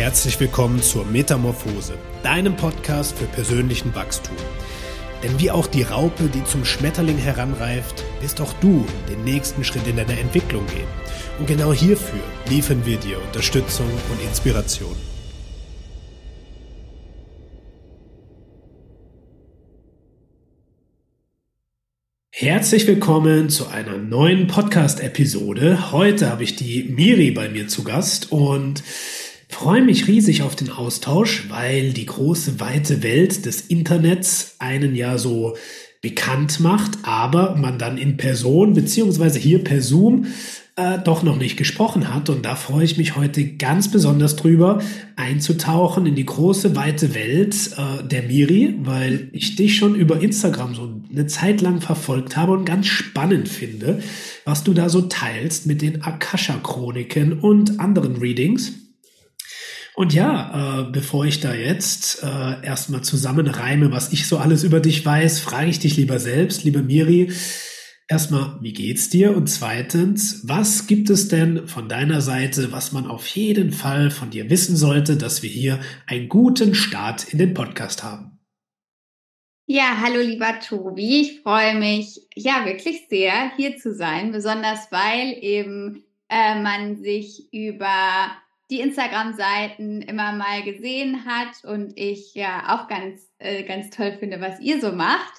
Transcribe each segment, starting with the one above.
herzlich willkommen zur Metamorphose, deinem Podcast für persönlichen Wachstum. Denn wie auch die Raupe, die zum Schmetterling heranreift, wirst auch du den nächsten Schritt in deiner Entwicklung gehen. Und genau hierfür liefern wir dir Unterstützung und Inspiration. Herzlich willkommen zu einer neuen Podcast-Episode. Heute habe ich die Miri bei mir zu Gast und freue mich riesig auf den Austausch, weil die große, weite Welt des Internets einen ja so bekannt macht, aber man dann in Person beziehungsweise hier per Zoom äh, doch noch nicht gesprochen hat. Und da freue ich mich heute ganz besonders drüber, einzutauchen in die große, weite Welt äh, der Miri, weil ich dich schon über Instagram so eine Zeit lang verfolgt habe und ganz spannend finde, was du da so teilst mit den Akasha-Chroniken und anderen Readings. Und ja, äh, bevor ich da jetzt äh, erstmal zusammenreime, was ich so alles über dich weiß, frage ich dich lieber selbst, liebe Miri, erstmal, wie geht's dir? Und zweitens, was gibt es denn von deiner Seite, was man auf jeden Fall von dir wissen sollte, dass wir hier einen guten Start in den Podcast haben? Ja, hallo lieber Tobi, ich freue mich ja wirklich sehr, hier zu sein, besonders weil eben äh, man sich über die Instagram-Seiten immer mal gesehen hat und ich ja auch ganz, äh, ganz toll finde, was ihr so macht.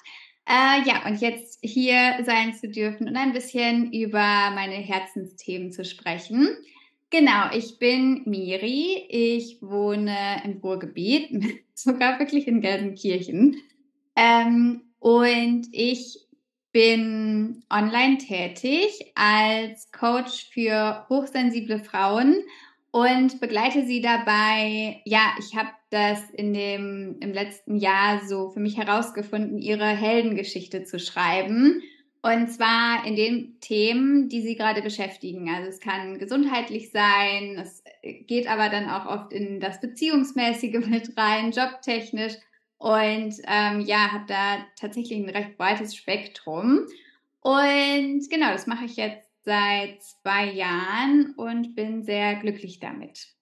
Äh, ja, und jetzt hier sein zu dürfen und ein bisschen über meine Herzensthemen zu sprechen. Genau, ich bin Miri. Ich wohne im Ruhrgebiet, sogar wirklich in Gelsenkirchen. Ähm, und ich bin online tätig als Coach für hochsensible Frauen und begleite sie dabei. Ja, ich habe das in dem im letzten Jahr so für mich herausgefunden, ihre Heldengeschichte zu schreiben. Und zwar in den Themen, die sie gerade beschäftigen. Also es kann gesundheitlich sein, es geht aber dann auch oft in das Beziehungsmäßige mit rein, jobtechnisch. Und ähm, ja, habe da tatsächlich ein recht breites Spektrum. Und genau, das mache ich jetzt seit zwei Jahren und bin sehr glücklich damit.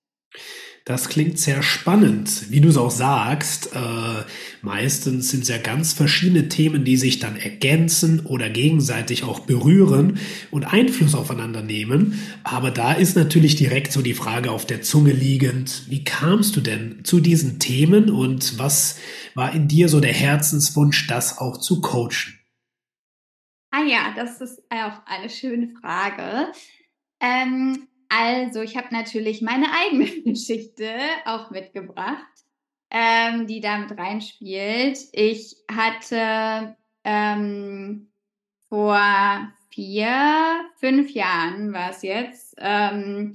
Das klingt sehr spannend, wie du es auch sagst. Äh, meistens sind es ja ganz verschiedene Themen, die sich dann ergänzen oder gegenseitig auch berühren und Einfluss aufeinander nehmen. Aber da ist natürlich direkt so die Frage auf der Zunge liegend, wie kamst du denn zu diesen Themen und was war in dir so der Herzenswunsch, das auch zu coachen? Ah ja, das ist auch eine schöne Frage. Ähm, also, ich habe natürlich meine eigene Geschichte auch mitgebracht, ähm, die damit reinspielt. Ich hatte ähm, vor vier, fünf Jahren war es jetzt, ähm,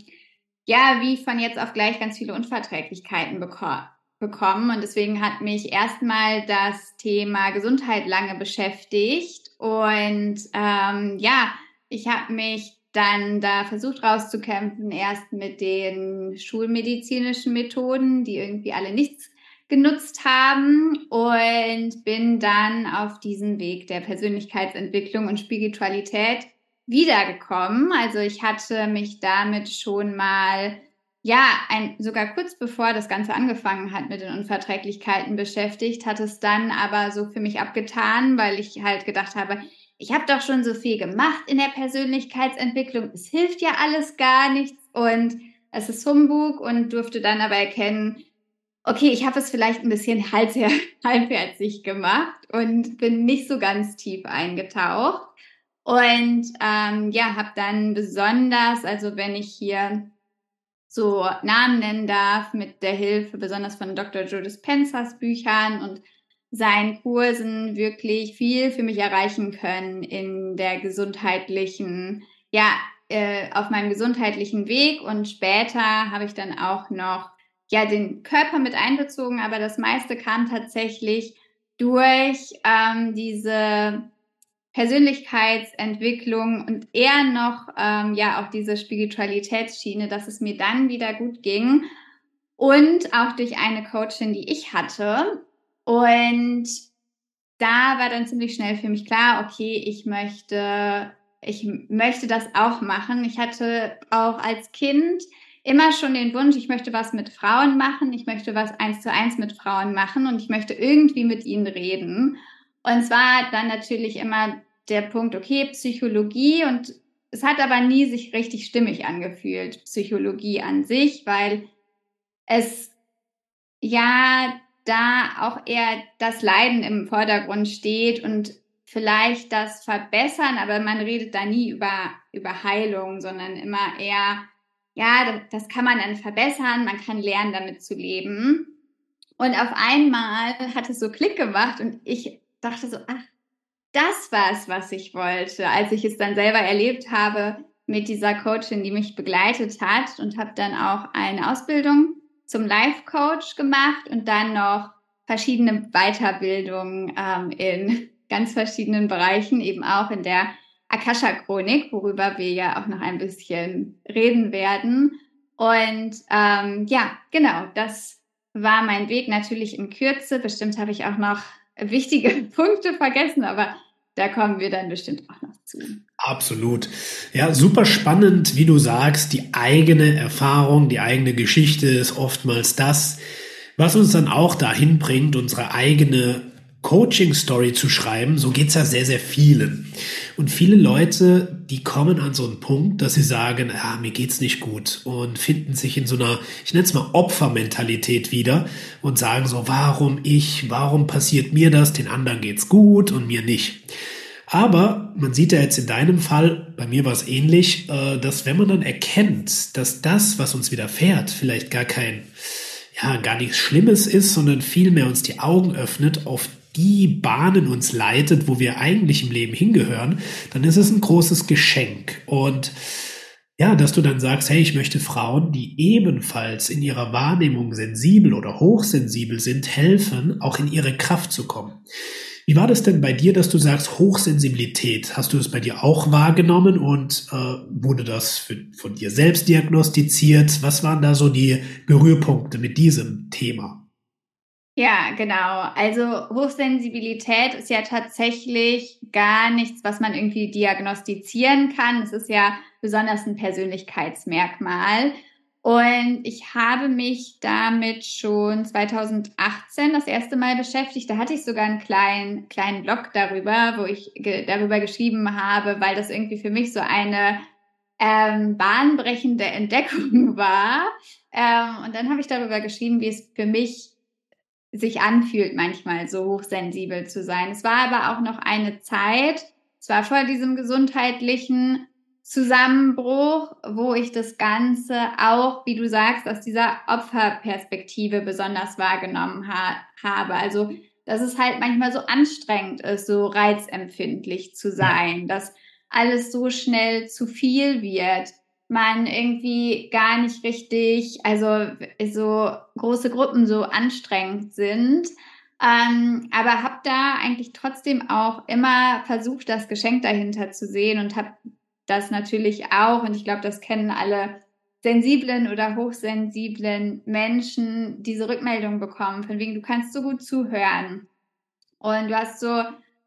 ja, wie von jetzt auf gleich ganz viele Unverträglichkeiten bekommen bekommen und deswegen hat mich erstmal das Thema Gesundheit lange beschäftigt und ähm, ja, ich habe mich dann da versucht rauszukämpfen, erst mit den schulmedizinischen Methoden, die irgendwie alle nichts genutzt haben und bin dann auf diesen Weg der Persönlichkeitsentwicklung und Spiritualität wiedergekommen. Also ich hatte mich damit schon mal ja, ein, sogar kurz bevor das Ganze angefangen hat mit den Unverträglichkeiten beschäftigt, hat es dann aber so für mich abgetan, weil ich halt gedacht habe, ich habe doch schon so viel gemacht in der Persönlichkeitsentwicklung, es hilft ja alles gar nichts und es ist Humbug und durfte dann aber erkennen, okay, ich habe es vielleicht ein bisschen halbherzig gemacht und bin nicht so ganz tief eingetaucht. Und ähm, ja, habe dann besonders, also wenn ich hier so Namen nennen darf, mit der Hilfe besonders von Dr. Joe Dispensers Büchern und seinen Kursen wirklich viel für mich erreichen können in der gesundheitlichen, ja, äh, auf meinem gesundheitlichen Weg. Und später habe ich dann auch noch, ja, den Körper mit einbezogen, aber das meiste kam tatsächlich durch ähm, diese Persönlichkeitsentwicklung und eher noch ähm, ja auch diese Spiritualitätsschiene, dass es mir dann wieder gut ging und auch durch eine Coachin, die ich hatte. Und da war dann ziemlich schnell für mich klar, okay, ich möchte, ich möchte das auch machen. Ich hatte auch als Kind immer schon den Wunsch, ich möchte was mit Frauen machen, ich möchte was eins zu eins mit Frauen machen und ich möchte irgendwie mit ihnen reden. Und zwar dann natürlich immer der Punkt, okay, Psychologie und es hat aber nie sich richtig stimmig angefühlt, Psychologie an sich, weil es ja da auch eher das Leiden im Vordergrund steht und vielleicht das Verbessern, aber man redet da nie über, über Heilung, sondern immer eher, ja, das, das kann man dann verbessern, man kann lernen, damit zu leben. Und auf einmal hat es so Klick gemacht und ich dachte so, ach, das war es, was ich wollte, als ich es dann selber erlebt habe mit dieser Coachin, die mich begleitet hat und habe dann auch eine Ausbildung zum Life Coach gemacht und dann noch verschiedene Weiterbildungen ähm, in ganz verschiedenen Bereichen, eben auch in der Akasha-Chronik, worüber wir ja auch noch ein bisschen reden werden. Und ähm, ja, genau, das war mein Weg natürlich in Kürze. Bestimmt habe ich auch noch wichtige Punkte vergessen, aber da kommen wir dann bestimmt auch noch zu. Absolut. Ja, super spannend, wie du sagst, die eigene Erfahrung, die eigene Geschichte ist oftmals das, was uns dann auch dahin bringt, unsere eigene Coaching-Story zu schreiben, so geht's ja sehr, sehr vielen. Und viele Leute, die kommen an so einen Punkt, dass sie sagen, ah, mir geht's nicht gut und finden sich in so einer, ich nenne es mal Opfermentalität wieder und sagen so, warum ich, warum passiert mir das, den anderen geht's gut und mir nicht. Aber man sieht ja jetzt in deinem Fall, bei mir war es ähnlich, äh, dass wenn man dann erkennt, dass das, was uns widerfährt, vielleicht gar kein, ja, gar nichts Schlimmes ist, sondern vielmehr uns die Augen öffnet auf die Bahnen uns leitet, wo wir eigentlich im Leben hingehören, dann ist es ein großes Geschenk. Und ja, dass du dann sagst, hey, ich möchte Frauen, die ebenfalls in ihrer Wahrnehmung sensibel oder hochsensibel sind, helfen, auch in ihre Kraft zu kommen. Wie war das denn bei dir, dass du sagst Hochsensibilität? Hast du es bei dir auch wahrgenommen und äh, wurde das für, von dir selbst diagnostiziert? Was waren da so die Berührpunkte mit diesem Thema? Ja, genau. Also Hochsensibilität ist ja tatsächlich gar nichts, was man irgendwie diagnostizieren kann. Es ist ja besonders ein Persönlichkeitsmerkmal. Und ich habe mich damit schon 2018 das erste Mal beschäftigt. Da hatte ich sogar einen kleinen, kleinen Blog darüber, wo ich ge darüber geschrieben habe, weil das irgendwie für mich so eine ähm, bahnbrechende Entdeckung war. Ähm, und dann habe ich darüber geschrieben, wie es für mich sich anfühlt, manchmal so hochsensibel zu sein. Es war aber auch noch eine Zeit, es war vor diesem gesundheitlichen Zusammenbruch, wo ich das Ganze auch, wie du sagst, aus dieser Opferperspektive besonders wahrgenommen ha habe. Also, dass es halt manchmal so anstrengend ist, so reizempfindlich zu sein, dass alles so schnell zu viel wird man irgendwie gar nicht richtig, also so große Gruppen so anstrengend sind. Ähm, aber habe da eigentlich trotzdem auch immer versucht, das Geschenk dahinter zu sehen und habe das natürlich auch, und ich glaube, das kennen alle sensiblen oder hochsensiblen Menschen, diese Rückmeldung bekommen, von wegen, du kannst so gut zuhören und du hast so,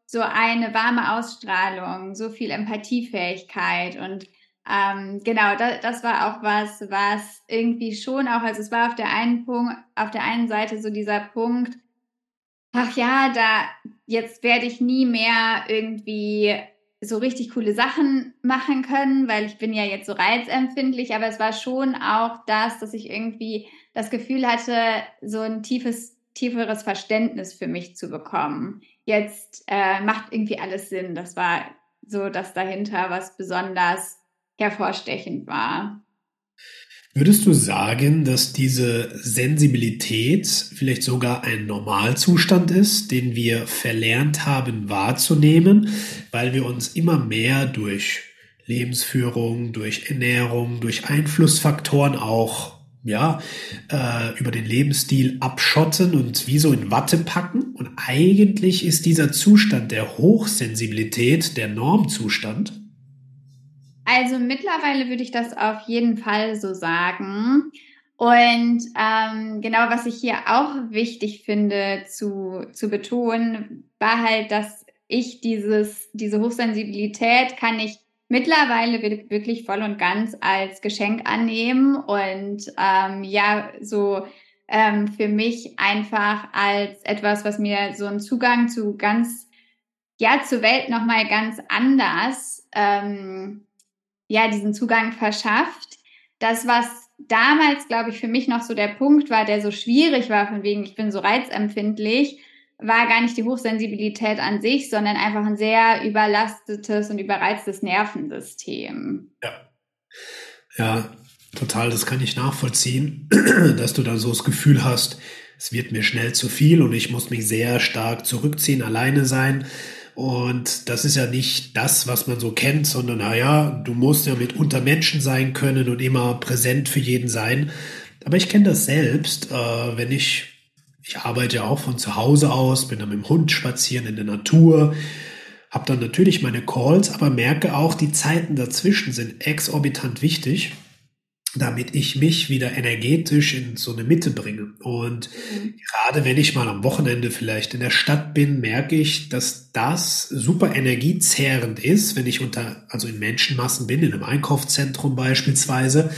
so eine warme Ausstrahlung, so viel Empathiefähigkeit und ähm, genau, da, das war auch was, was irgendwie schon auch, also es war auf der einen Punkt, auf der einen Seite so dieser Punkt, ach ja, da jetzt werde ich nie mehr irgendwie so richtig coole Sachen machen können, weil ich bin ja jetzt so reizempfindlich, aber es war schon auch das, dass ich irgendwie das Gefühl hatte, so ein tiefes, tieferes Verständnis für mich zu bekommen. Jetzt äh, macht irgendwie alles Sinn. Das war so das dahinter, was besonders hervorstechend war. Würdest du sagen, dass diese Sensibilität vielleicht sogar ein Normalzustand ist, den wir verlernt haben wahrzunehmen, weil wir uns immer mehr durch Lebensführung, durch Ernährung, durch Einflussfaktoren auch ja, äh, über den Lebensstil abschotten und wie so in Watte packen. Und eigentlich ist dieser Zustand der Hochsensibilität der Normzustand. Also mittlerweile würde ich das auf jeden Fall so sagen. Und ähm, genau, was ich hier auch wichtig finde zu, zu betonen, war halt, dass ich dieses, diese Hochsensibilität kann ich mittlerweile wirklich voll und ganz als Geschenk annehmen und ähm, ja, so ähm, für mich einfach als etwas, was mir so einen Zugang zu ganz, ja, zur Welt nochmal ganz anders, ähm, ja, diesen Zugang verschafft. Das, was damals, glaube ich, für mich noch so der Punkt war, der so schwierig war, von wegen, ich bin so reizempfindlich, war gar nicht die Hochsensibilität an sich, sondern einfach ein sehr überlastetes und überreiztes Nervensystem. Ja. Ja, total, das kann ich nachvollziehen, dass du dann so das Gefühl hast, es wird mir schnell zu viel und ich muss mich sehr stark zurückziehen, alleine sein. Und das ist ja nicht das, was man so kennt, sondern naja, du musst ja mit unter Menschen sein können und immer präsent für jeden sein. Aber ich kenne das selbst, äh, wenn ich ich arbeite ja auch von zu Hause aus, bin dann mit dem Hund spazieren in der Natur, habe dann natürlich meine Calls, aber merke auch, die Zeiten dazwischen sind exorbitant wichtig, damit ich mich wieder energetisch in so eine Mitte bringe. Und mhm. gerade wenn ich mal am Wochenende vielleicht in der Stadt bin, merke ich, dass das super energiezehrend ist, wenn ich unter, also in Menschenmassen bin, in einem Einkaufszentrum beispielsweise,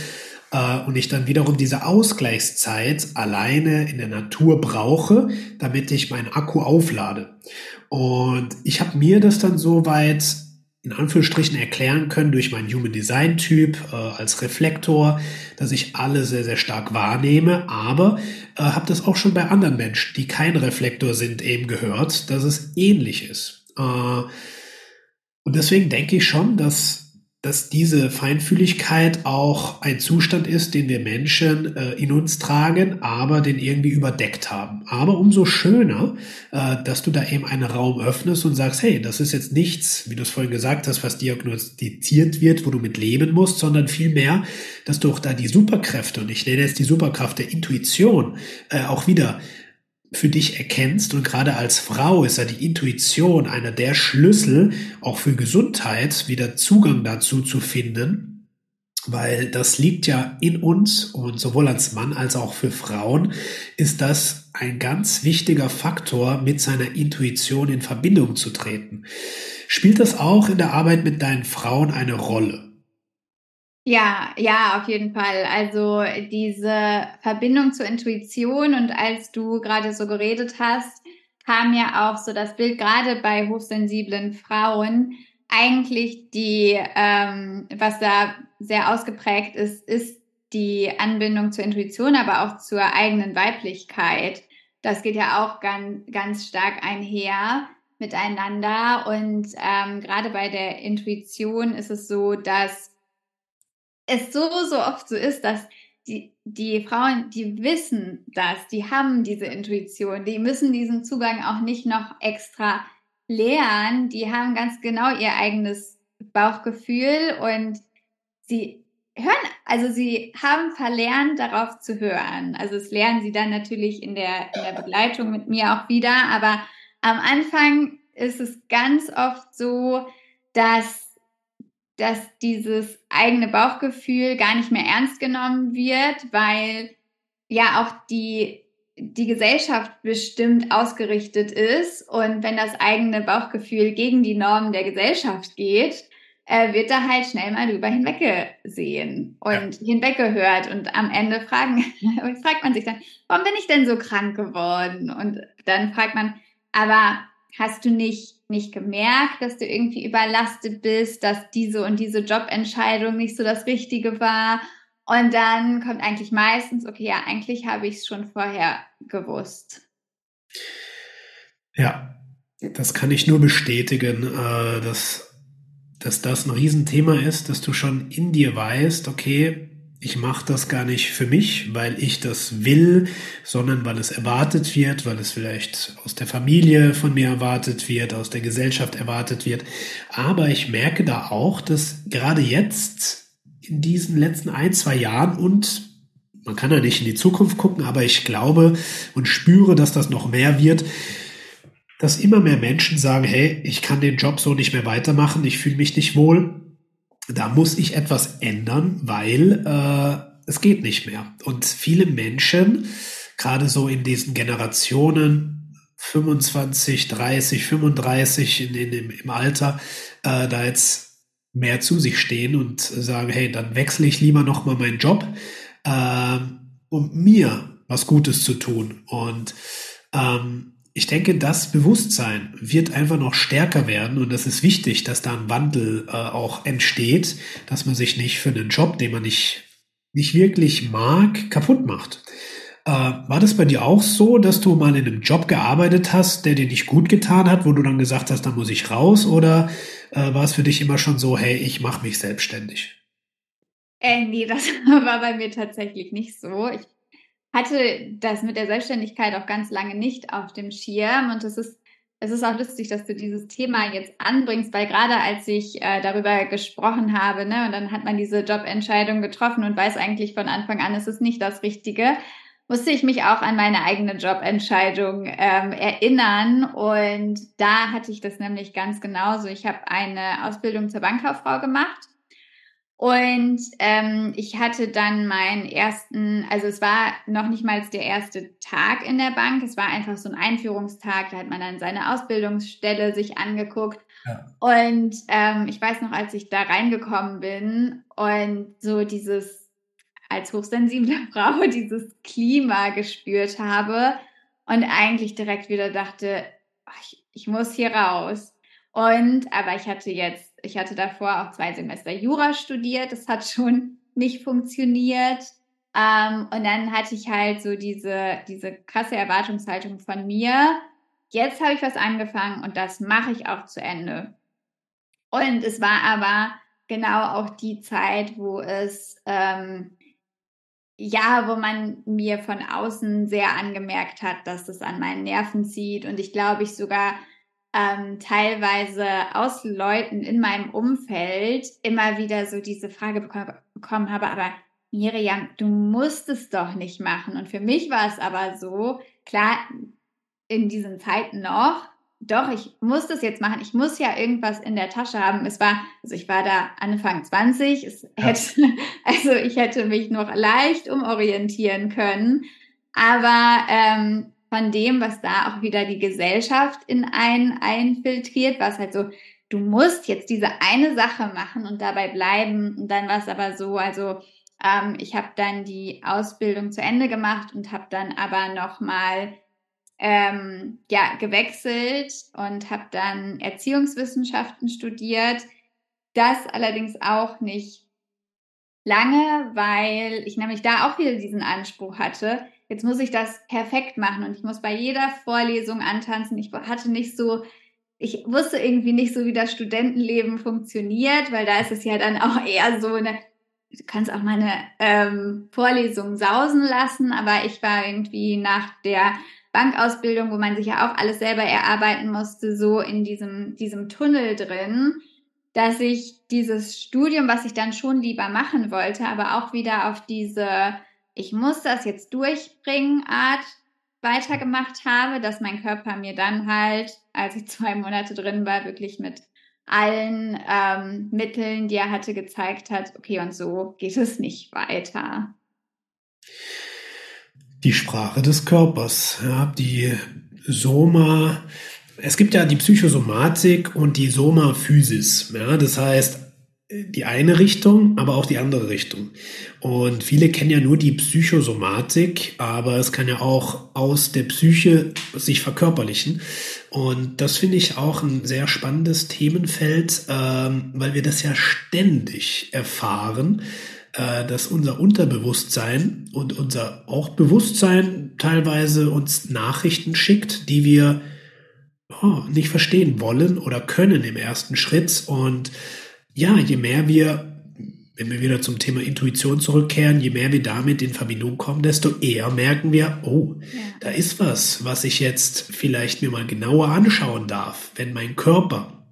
äh, und ich dann wiederum diese Ausgleichszeit alleine in der Natur brauche, damit ich meinen Akku auflade. Und ich habe mir das dann soweit in Anführungsstrichen erklären können durch meinen Human Design Typ äh, als Reflektor, dass ich alle sehr, sehr stark wahrnehme, aber äh, habe das auch schon bei anderen Menschen, die kein Reflektor sind, eben gehört, dass es ähnlich ist. Äh, und deswegen denke ich schon, dass dass diese Feinfühligkeit auch ein Zustand ist, den wir Menschen äh, in uns tragen, aber den irgendwie überdeckt haben. Aber umso schöner, äh, dass du da eben einen Raum öffnest und sagst, hey, das ist jetzt nichts, wie du es vorhin gesagt hast, was diagnostiziert wird, wo du mit leben musst, sondern vielmehr, dass du auch da die Superkräfte, und ich nenne jetzt die Superkraft der Intuition, äh, auch wieder für dich erkennst. Und gerade als Frau ist ja die Intuition einer der Schlüssel, auch für Gesundheit, wieder Zugang dazu zu finden. Weil das liegt ja in uns und sowohl als Mann als auch für Frauen ist das ein ganz wichtiger Faktor, mit seiner Intuition in Verbindung zu treten. Spielt das auch in der Arbeit mit deinen Frauen eine Rolle? Ja, ja, auf jeden Fall. Also diese Verbindung zur Intuition und als du gerade so geredet hast, kam ja auch so das Bild gerade bei hochsensiblen Frauen. Eigentlich die, ähm, was da sehr ausgeprägt ist, ist die Anbindung zur Intuition, aber auch zur eigenen Weiblichkeit. Das geht ja auch ganz, ganz stark einher miteinander. Und ähm, gerade bei der Intuition ist es so, dass es so, so oft so ist, dass die, die Frauen, die wissen das, die haben diese Intuition, die müssen diesen Zugang auch nicht noch extra lernen, die haben ganz genau ihr eigenes Bauchgefühl und sie hören, also sie haben verlernt, darauf zu hören. Also das lernen sie dann natürlich in der, in der Begleitung mit mir auch wieder, aber am Anfang ist es ganz oft so, dass dass dieses eigene Bauchgefühl gar nicht mehr ernst genommen wird, weil ja auch die, die Gesellschaft bestimmt ausgerichtet ist. Und wenn das eigene Bauchgefühl gegen die Normen der Gesellschaft geht, äh, wird da halt schnell mal drüber hinweggesehen und ja. hinweggehört. Und am Ende fragen, fragt man sich dann, warum bin ich denn so krank geworden? Und dann fragt man, aber hast du nicht nicht gemerkt, dass du irgendwie überlastet bist, dass diese und diese Jobentscheidung nicht so das Richtige war. Und dann kommt eigentlich meistens, okay, ja, eigentlich habe ich es schon vorher gewusst. Ja, das kann ich nur bestätigen, äh, dass, dass das ein Riesenthema ist, dass du schon in dir weißt, okay, ich mache das gar nicht für mich, weil ich das will, sondern weil es erwartet wird, weil es vielleicht aus der Familie von mir erwartet wird, aus der Gesellschaft erwartet wird. Aber ich merke da auch, dass gerade jetzt in diesen letzten ein, zwei Jahren und man kann ja nicht in die Zukunft gucken, aber ich glaube und spüre, dass das noch mehr wird, dass immer mehr Menschen sagen, hey, ich kann den Job so nicht mehr weitermachen, ich fühle mich nicht wohl, da muss ich etwas ändern, weil äh, es geht nicht mehr. Und viele Menschen, gerade so in diesen Generationen 25, 30, 35 in, in, im, im Alter, äh, da jetzt mehr zu sich stehen und sagen, hey, dann wechsle ich lieber nochmal meinen Job, ähm, um mir was Gutes zu tun. Und ähm, ich denke, das Bewusstsein wird einfach noch stärker werden und es ist wichtig, dass da ein Wandel äh, auch entsteht, dass man sich nicht für einen Job, den man nicht, nicht wirklich mag, kaputt macht. Äh, war das bei dir auch so, dass du mal in einem Job gearbeitet hast, der dir nicht gut getan hat, wo du dann gesagt hast, da muss ich raus? Oder äh, war es für dich immer schon so, hey, ich mache mich selbstständig? Äh, nee, das war bei mir tatsächlich nicht so. Ich hatte das mit der Selbstständigkeit auch ganz lange nicht auf dem Schirm und es ist es ist auch lustig, dass du dieses Thema jetzt anbringst, weil gerade als ich äh, darüber gesprochen habe, ne, und dann hat man diese Jobentscheidung getroffen und weiß eigentlich von Anfang an, es ist nicht das Richtige, musste ich mich auch an meine eigene Jobentscheidung ähm, erinnern. Und da hatte ich das nämlich ganz genauso. Ich habe eine Ausbildung zur Bankkauffrau gemacht. Und ähm, ich hatte dann meinen ersten, also es war noch nicht mal der erste Tag in der Bank, es war einfach so ein Einführungstag, da hat man dann seine Ausbildungsstelle sich angeguckt. Ja. Und ähm, ich weiß noch, als ich da reingekommen bin und so dieses als hochsensible Frau dieses Klima gespürt habe und eigentlich direkt wieder dachte, ich, ich muss hier raus. Und aber ich hatte jetzt, ich hatte davor auch zwei Semester Jura studiert, das hat schon nicht funktioniert. Ähm, und dann hatte ich halt so diese, diese krasse Erwartungshaltung von mir. Jetzt habe ich was angefangen und das mache ich auch zu Ende. Und es war aber genau auch die Zeit, wo es ähm, ja, wo man mir von außen sehr angemerkt hat, dass es an meinen Nerven zieht und ich glaube, ich sogar ähm, teilweise aus Leuten in meinem Umfeld immer wieder so diese Frage bekommen habe, aber Miriam, du musst es doch nicht machen. Und für mich war es aber so, klar, in diesen Zeiten noch, doch, ich muss das jetzt machen. Ich muss ja irgendwas in der Tasche haben. Es war, also ich war da Anfang 20. Es hätte, also ich hätte mich noch leicht umorientieren können. Aber ähm, von dem, was da auch wieder die Gesellschaft in einen einfiltriert, war es halt so, du musst jetzt diese eine Sache machen und dabei bleiben. Und dann war es aber so, also ähm, ich habe dann die Ausbildung zu Ende gemacht und habe dann aber noch mal ähm, ja, gewechselt und habe dann Erziehungswissenschaften studiert. Das allerdings auch nicht lange, weil ich nämlich da auch wieder diesen Anspruch hatte. Jetzt muss ich das perfekt machen und ich muss bei jeder Vorlesung antanzen. Ich hatte nicht so, ich wusste irgendwie nicht so, wie das Studentenleben funktioniert, weil da ist es ja dann auch eher so eine, du kannst auch mal eine ähm, Vorlesung sausen lassen, aber ich war irgendwie nach der Bankausbildung, wo man sich ja auch alles selber erarbeiten musste, so in diesem, diesem Tunnel drin, dass ich dieses Studium, was ich dann schon lieber machen wollte, aber auch wieder auf diese, ich muss das jetzt durchbringen, Art weitergemacht habe, dass mein Körper mir dann halt, als ich zwei Monate drin war, wirklich mit allen ähm, Mitteln, die er hatte, gezeigt hat, okay, und so geht es nicht weiter die Sprache des Körpers, ja, die Soma. Es gibt ja die Psychosomatik und die Soma-Physis. Ja, das heißt, die eine Richtung, aber auch die andere Richtung. Und viele kennen ja nur die Psychosomatik, aber es kann ja auch aus der Psyche sich verkörperlichen. Und das finde ich auch ein sehr spannendes Themenfeld, ähm, weil wir das ja ständig erfahren äh, dass unser Unterbewusstsein und unser auch Bewusstsein teilweise uns Nachrichten schickt, die wir oh, nicht verstehen wollen oder können im ersten Schritt. Und ja, je mehr wir wenn wir wieder zum Thema Intuition zurückkehren, je mehr wir damit in Verbindung kommen, desto eher merken wir, oh, ja. da ist was, was ich jetzt vielleicht mir mal genauer anschauen darf, wenn mein Körper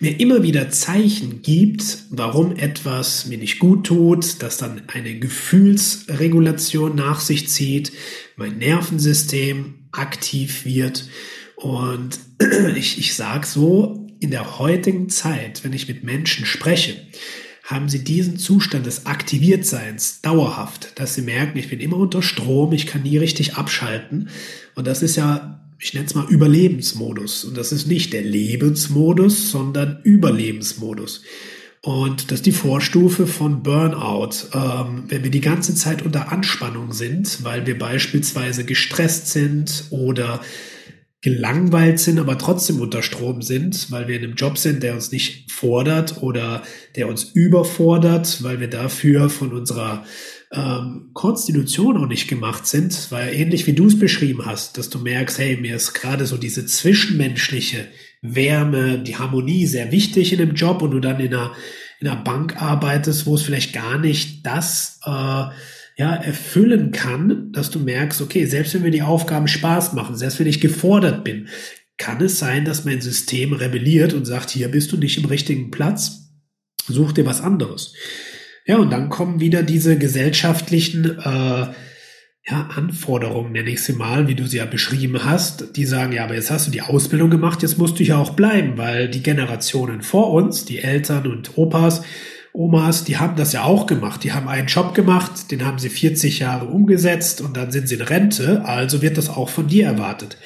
mir immer wieder Zeichen gibt, warum etwas mir nicht gut tut, dass dann eine Gefühlsregulation nach sich zieht, mein Nervensystem aktiv wird. Und ich, ich sage so, in der heutigen Zeit, wenn ich mit Menschen spreche, haben sie diesen Zustand des Aktiviertseins dauerhaft, dass sie merken, ich bin immer unter Strom, ich kann nie richtig abschalten. Und das ist ja ich nenne es mal Überlebensmodus. Und das ist nicht der Lebensmodus, sondern Überlebensmodus. Und das ist die Vorstufe von Burnout. Ähm, wenn wir die ganze Zeit unter Anspannung sind, weil wir beispielsweise gestresst sind oder gelangweilt sind, aber trotzdem unter Strom sind, weil wir in einem Job sind, der uns nicht fordert oder der uns überfordert, weil wir dafür von unserer ähm, Konstitution auch nicht gemacht sind, weil ähnlich wie du es beschrieben hast, dass du merkst, hey, mir ist gerade so diese zwischenmenschliche Wärme, die Harmonie sehr wichtig in dem Job und du dann in einer, in einer Bank arbeitest, wo es vielleicht gar nicht das äh, ja, erfüllen kann, dass du merkst, okay, selbst wenn mir die Aufgaben Spaß machen, selbst wenn ich gefordert bin, kann es sein, dass mein System rebelliert und sagt, hier bist du nicht im richtigen Platz, such dir was anderes. Ja, und dann kommen wieder diese gesellschaftlichen äh, ja, Anforderungen, nenne ich sie mal, wie du sie ja beschrieben hast, die sagen, ja, aber jetzt hast du die Ausbildung gemacht, jetzt musst du ja auch bleiben, weil die Generationen vor uns, die Eltern und Opas, Omas, die haben das ja auch gemacht. Die haben einen Job gemacht, den haben sie 40 Jahre umgesetzt und dann sind sie in Rente, also wird das auch von dir erwartet.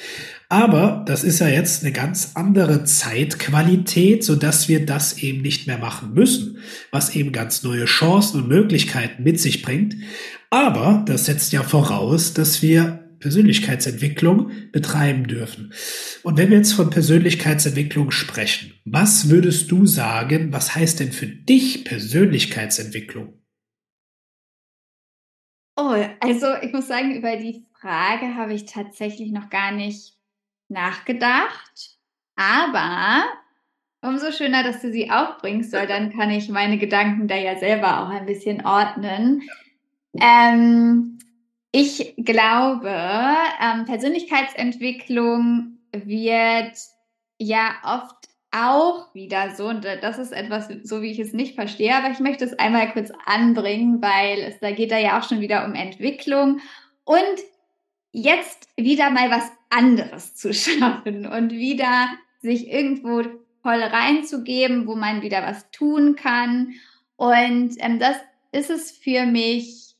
Aber das ist ja jetzt eine ganz andere Zeitqualität, so dass wir das eben nicht mehr machen müssen, was eben ganz neue Chancen und Möglichkeiten mit sich bringt. Aber das setzt ja voraus, dass wir Persönlichkeitsentwicklung betreiben dürfen. Und wenn wir jetzt von Persönlichkeitsentwicklung sprechen, was würdest du sagen, was heißt denn für dich Persönlichkeitsentwicklung? Oh, also ich muss sagen, über die Frage habe ich tatsächlich noch gar nicht nachgedacht. Aber umso schöner, dass du sie aufbringst, weil dann kann ich meine Gedanken da ja selber auch ein bisschen ordnen. Ähm, ich glaube, ähm, Persönlichkeitsentwicklung wird ja oft auch wieder so, und das ist etwas, so wie ich es nicht verstehe, aber ich möchte es einmal kurz anbringen, weil es da geht da ja auch schon wieder um Entwicklung und jetzt wieder mal was anderes zu schaffen und wieder sich irgendwo voll reinzugeben, wo man wieder was tun kann. Und ähm, das ist es für mich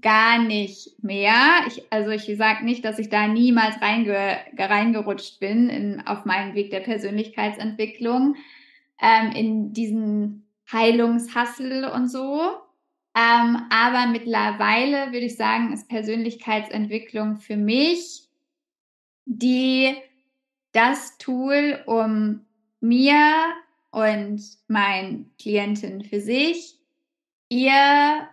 gar nicht mehr. Ich, also ich sage nicht, dass ich da niemals reinge, reingerutscht bin in, auf meinem Weg der Persönlichkeitsentwicklung, ähm, in diesen Heilungshassel und so. Ähm, aber mittlerweile würde ich sagen, ist Persönlichkeitsentwicklung für mich die das Tool, um mir und meinen Klienten für sich ihr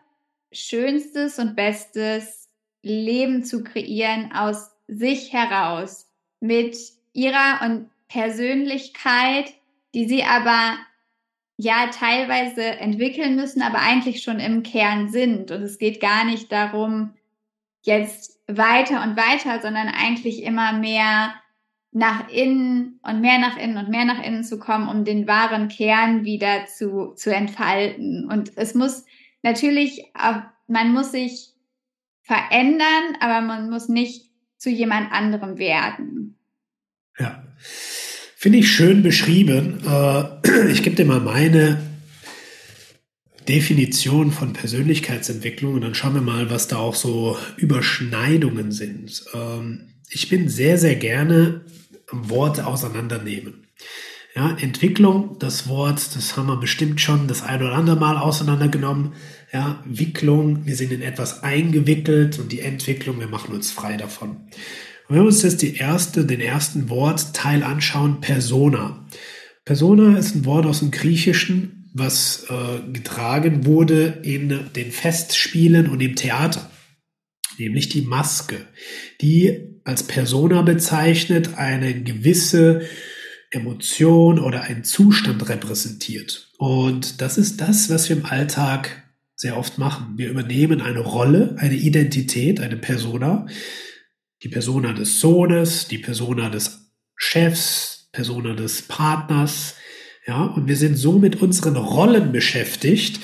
schönstes und bestes Leben zu kreieren aus sich heraus mit ihrer und Persönlichkeit, die sie aber ja teilweise entwickeln müssen, aber eigentlich schon im Kern sind. Und es geht gar nicht darum, jetzt weiter und weiter, sondern eigentlich immer mehr nach innen und mehr nach innen und mehr nach innen zu kommen, um den wahren Kern wieder zu, zu entfalten. Und es muss natürlich, man muss sich verändern, aber man muss nicht zu jemand anderem werden. Ja, finde ich schön beschrieben. Äh, ich gebe dir mal meine Definition von Persönlichkeitsentwicklung und dann schauen wir mal, was da auch so Überschneidungen sind. Ähm, ich bin sehr, sehr gerne Worte auseinandernehmen. Ja, Entwicklung, das Wort, das haben wir bestimmt schon das ein oder andere Mal auseinandergenommen. Ja, Wicklung, wir sind in etwas eingewickelt und die Entwicklung, wir machen uns frei davon. Und wenn wir uns jetzt die erste, den ersten Wortteil anschauen, Persona. Persona ist ein Wort aus dem Griechischen, was äh, getragen wurde in den Festspielen und im Theater, nämlich die Maske, die als Persona bezeichnet eine gewisse Emotion oder einen Zustand repräsentiert. Und das ist das, was wir im Alltag sehr oft machen. Wir übernehmen eine Rolle, eine Identität, eine Persona, die Persona des Sohnes, die Persona des Chefs, Persona des Partners, ja, und wir sind so mit unseren Rollen beschäftigt,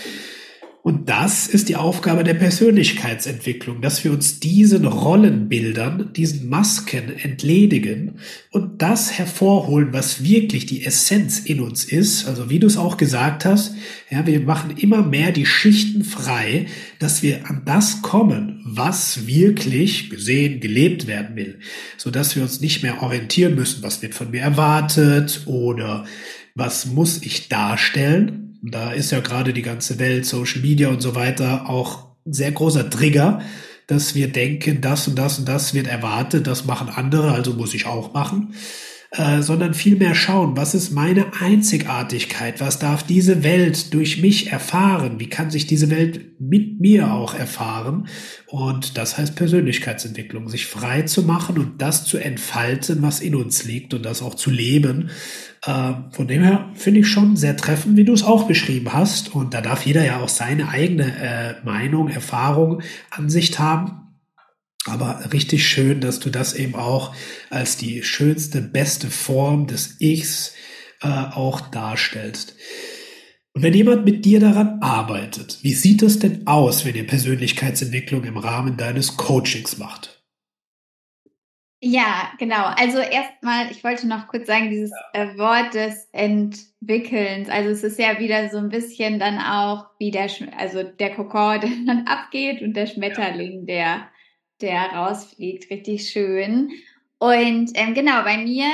und das ist die Aufgabe der Persönlichkeitsentwicklung, dass wir uns diesen Rollenbildern, diesen Masken entledigen und das hervorholen, was wirklich die Essenz in uns ist. Also wie du es auch gesagt hast, ja, wir machen immer mehr die Schichten frei, dass wir an das kommen, was wirklich gesehen, gelebt werden will, so dass wir uns nicht mehr orientieren müssen, was wird von mir erwartet oder was muss ich darstellen, Da ist ja gerade die ganze Welt, Social Media und so weiter auch sehr großer Trigger, dass wir denken, das und das und das wird erwartet, das machen andere, also muss ich auch machen. Äh, sondern vielmehr schauen, was ist meine Einzigartigkeit, was darf diese Welt durch mich erfahren, wie kann sich diese Welt mit mir auch erfahren. Und das heißt Persönlichkeitsentwicklung, sich frei zu machen und das zu entfalten, was in uns liegt und das auch zu leben. Äh, von dem her finde ich schon sehr treffend, wie du es auch beschrieben hast. Und da darf jeder ja auch seine eigene äh, Meinung, Erfahrung, Ansicht haben. Aber richtig schön, dass du das eben auch als die schönste, beste Form des Ichs äh, auch darstellst. Und wenn jemand mit dir daran arbeitet, wie sieht es denn aus, wenn ihr Persönlichkeitsentwicklung im Rahmen deines Coachings macht? Ja, genau. Also erstmal, ich wollte noch kurz sagen, dieses äh, Wort des Entwickelns. Also es ist ja wieder so ein bisschen dann auch wie der, also der Kokon, der dann abgeht und der Schmetterling, der der rausfliegt. Richtig schön. Und ähm, genau, bei mir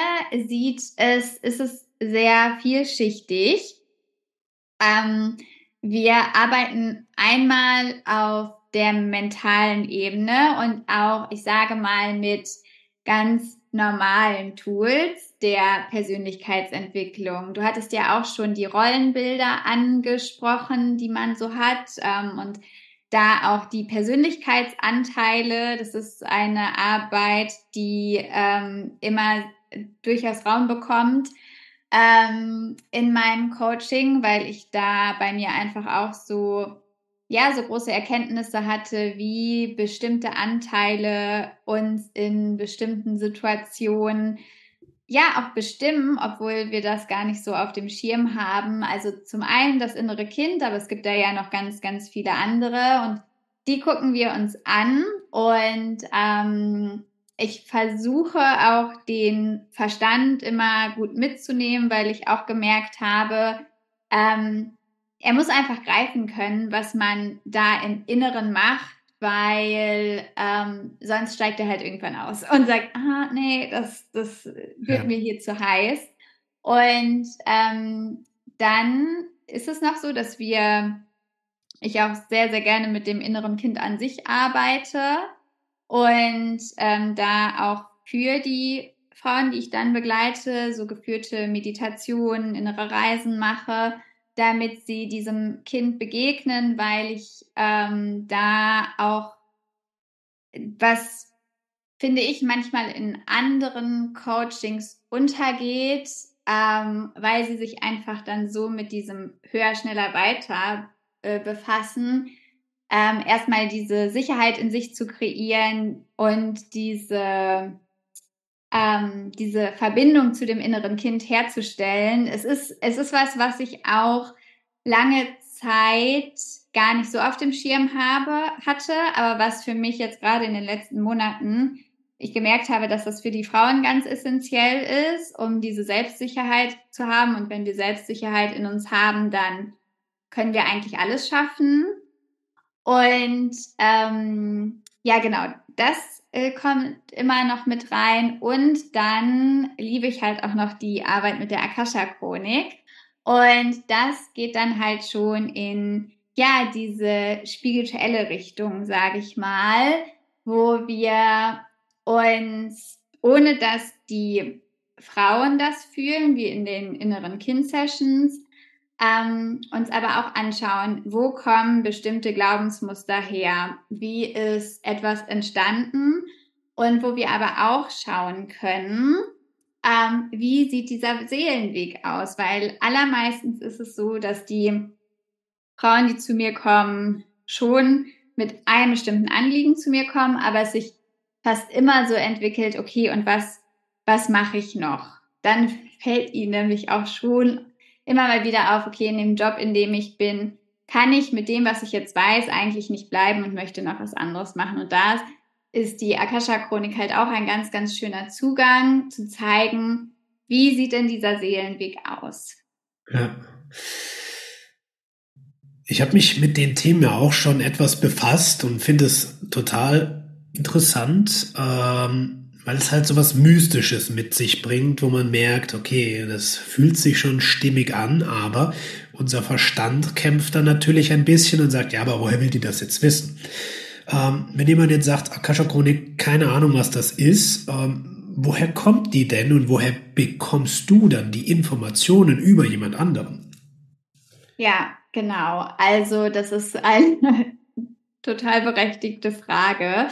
sieht es, ist es sehr vielschichtig. Ähm, wir arbeiten einmal auf der mentalen Ebene und auch, ich sage mal, mit ganz normalen Tools der Persönlichkeitsentwicklung. Du hattest ja auch schon die Rollenbilder angesprochen, die man so hat. Ähm, und da auch die Persönlichkeitsanteile, das ist eine Arbeit, die ähm, immer durchaus Raum bekommt ähm, in meinem Coaching, weil ich da bei mir einfach auch so ja so große Erkenntnisse hatte, wie bestimmte Anteile uns in bestimmten Situationen ja auch bestimmen, obwohl wir das gar nicht so auf dem Schirm haben. Also zum einen das innere Kind, aber es gibt da ja noch ganz, ganz viele andere und die gucken wir uns an und ähm, ich versuche auch den Verstand immer gut mitzunehmen, weil ich auch gemerkt habe, ähm, er muss einfach greifen können, was man da im Inneren macht weil ähm, sonst steigt er halt irgendwann aus und sagt, ah, nee, das, das wird ja. mir hier zu heiß. Und ähm, dann ist es noch so, dass wir, ich auch sehr, sehr gerne mit dem inneren Kind an sich arbeite und ähm, da auch für die Frauen, die ich dann begleite, so geführte Meditationen, innere Reisen mache, damit sie diesem Kind begegnen, weil ich ähm, da auch was finde ich manchmal in anderen Coachings untergeht, ähm, weil sie sich einfach dann so mit diesem höher, schneller, weiter äh, befassen. Ähm, erstmal diese Sicherheit in sich zu kreieren und diese ähm, diese Verbindung zu dem inneren Kind herzustellen. Es ist, es ist was, was ich auch lange Zeit gar nicht so auf dem Schirm habe, hatte, aber was für mich jetzt gerade in den letzten Monaten ich gemerkt habe, dass das für die Frauen ganz essentiell ist, um diese Selbstsicherheit zu haben. Und wenn wir Selbstsicherheit in uns haben, dann können wir eigentlich alles schaffen. Und ähm, ja, genau, das äh, kommt immer noch mit rein. Und dann liebe ich halt auch noch die Arbeit mit der Akasha-Chronik. Und das geht dann halt schon in, ja, diese spirituelle Richtung, sage ich mal, wo wir uns, ohne dass die Frauen das fühlen, wie in den inneren Kind-Sessions, ähm, uns aber auch anschauen, wo kommen bestimmte Glaubensmuster her, wie ist etwas entstanden? Und wo wir aber auch schauen können, ähm, wie sieht dieser Seelenweg aus, weil allermeistens ist es so, dass die Frauen, die zu mir kommen, schon mit einem bestimmten Anliegen zu mir kommen, aber es sich fast immer so entwickelt, okay, und was, was mache ich noch? Dann fällt ihnen nämlich auch schon immer mal wieder auf, okay, in dem Job, in dem ich bin, kann ich mit dem, was ich jetzt weiß, eigentlich nicht bleiben und möchte noch was anderes machen. Und da ist die Akasha-Chronik halt auch ein ganz, ganz schöner Zugang, zu zeigen, wie sieht denn dieser Seelenweg aus. Ja. Ich habe mich mit den Themen ja auch schon etwas befasst und finde es total interessant. Ähm, weil es halt so was Mystisches mit sich bringt, wo man merkt, okay, das fühlt sich schon stimmig an, aber unser Verstand kämpft dann natürlich ein bisschen und sagt, ja, aber woher will die das jetzt wissen? Ähm, wenn jemand jetzt sagt, Akasha Chronik, keine Ahnung, was das ist, ähm, woher kommt die denn und woher bekommst du dann die Informationen über jemand anderen? Ja, genau. Also das ist eine total berechtigte Frage,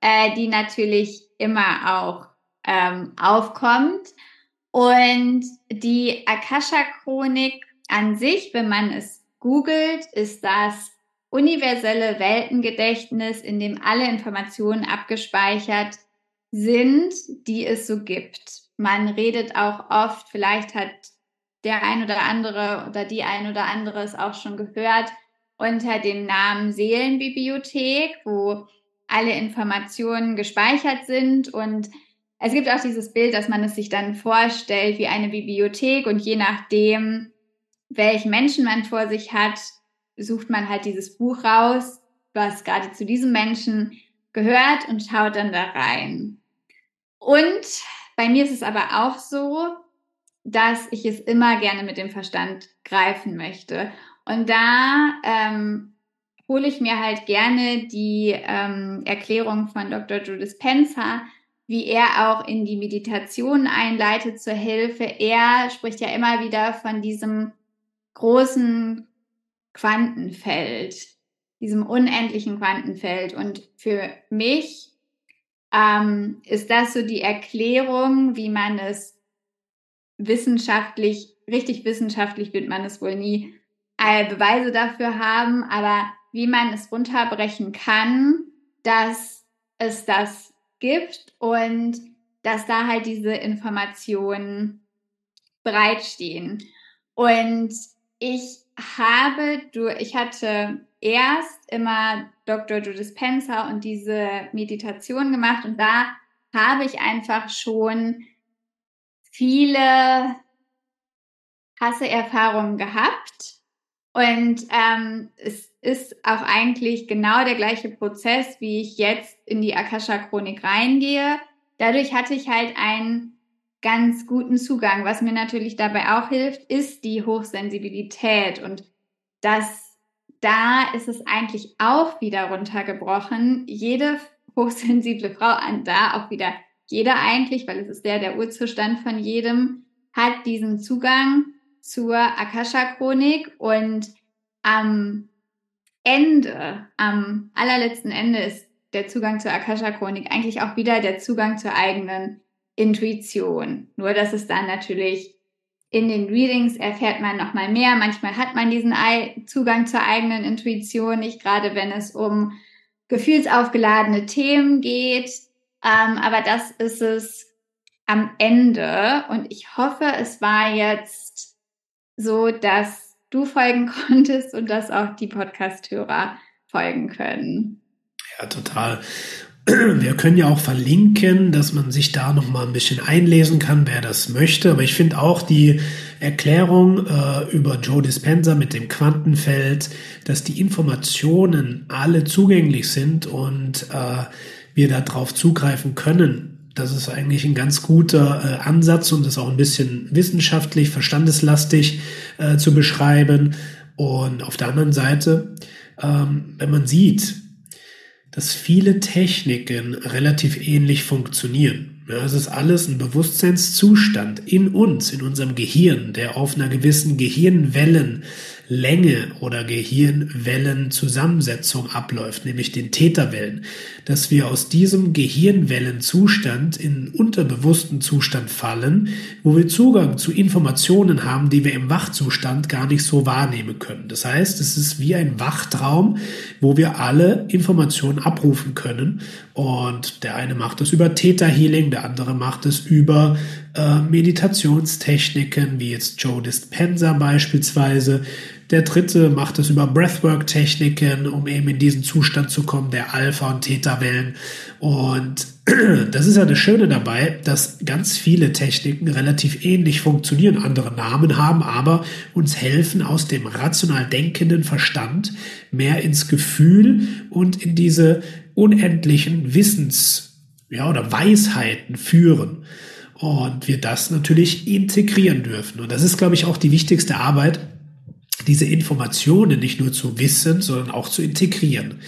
äh, die natürlich immer auch ähm, aufkommt. Und die Akasha-Chronik an sich, wenn man es googelt, ist das universelle Weltengedächtnis, in dem alle Informationen abgespeichert sind, die es so gibt. Man redet auch oft, vielleicht hat der ein oder andere oder die ein oder andere es auch schon gehört, unter dem Namen Seelenbibliothek, wo alle Informationen gespeichert sind und es gibt auch dieses Bild, dass man es sich dann vorstellt wie eine Bibliothek und je nachdem, welchen Menschen man vor sich hat, sucht man halt dieses Buch raus, was gerade zu diesem Menschen gehört und schaut dann da rein. Und bei mir ist es aber auch so, dass ich es immer gerne mit dem Verstand greifen möchte. Und da ähm, hole ich mir halt gerne die ähm, Erklärung von Dr. Joe Dispenza, wie er auch in die Meditation einleitet zur Hilfe. Er spricht ja immer wieder von diesem großen Quantenfeld, diesem unendlichen Quantenfeld. Und für mich ähm, ist das so die Erklärung, wie man es wissenschaftlich, richtig wissenschaftlich wird man es wohl nie äh, Beweise dafür haben, aber wie man es runterbrechen kann, dass es das gibt und dass da halt diese Informationen bereitstehen. Und ich habe, du, ich hatte erst immer Dr. Joe Dispenza und diese Meditation gemacht und da habe ich einfach schon viele Hasseerfahrungen gehabt. Und ähm, es ist auch eigentlich genau der gleiche Prozess, wie ich jetzt in die Akasha-Chronik reingehe. Dadurch hatte ich halt einen ganz guten Zugang. Was mir natürlich dabei auch hilft, ist die Hochsensibilität. Und das, da ist es eigentlich auch wieder runtergebrochen. Jede hochsensible Frau, da auch wieder jeder eigentlich, weil es ist der, der Urzustand von jedem, hat diesen Zugang zur Akasha-Chronik und am Ende, am allerletzten Ende ist der Zugang zur Akasha-Chronik eigentlich auch wieder der Zugang zur eigenen Intuition. Nur, dass es dann natürlich in den Readings erfährt man nochmal mehr. Manchmal hat man diesen Zugang zur eigenen Intuition nicht, gerade wenn es um gefühlsaufgeladene Themen geht. Ähm, aber das ist es am Ende. Und ich hoffe, es war jetzt so, dass du folgen konntest und dass auch die Podcast-Hörer folgen können. Ja, total. Wir können ja auch verlinken, dass man sich da noch mal ein bisschen einlesen kann, wer das möchte. Aber ich finde auch die Erklärung äh, über Joe Dispenza mit dem Quantenfeld, dass die Informationen alle zugänglich sind und äh, wir darauf zugreifen können. Das ist eigentlich ein ganz guter äh, Ansatz und ist auch ein bisschen wissenschaftlich, verstandeslastig äh, zu beschreiben. Und auf der anderen Seite, ähm, wenn man sieht, dass viele Techniken relativ ähnlich funktionieren. Ja, es ist alles ein Bewusstseinszustand in uns, in unserem Gehirn, der auf einer gewissen Gehirnwellen Länge oder Gehirnwellenzusammensetzung abläuft, nämlich den Täterwellen, dass wir aus diesem Gehirnwellenzustand in unterbewussten Zustand fallen, wo wir Zugang zu Informationen haben, die wir im Wachzustand gar nicht so wahrnehmen können. Das heißt, es ist wie ein Wachtraum, wo wir alle Informationen abrufen können und der eine macht es über Täterhealing, der andere macht es über äh, Meditationstechniken, wie jetzt Joe Dispenza beispielsweise. Der dritte macht es über Breathwork-Techniken, um eben in diesen Zustand zu kommen, der Alpha- und Theta-Wellen. Und das ist ja das Schöne dabei, dass ganz viele Techniken relativ ähnlich funktionieren, andere Namen haben, aber uns helfen, aus dem rational denkenden Verstand mehr ins Gefühl und in diese unendlichen Wissens- ja, oder Weisheiten führen. Und wir das natürlich integrieren dürfen. Und das ist, glaube ich, auch die wichtigste Arbeit, diese Informationen nicht nur zu wissen, sondern auch zu integrieren.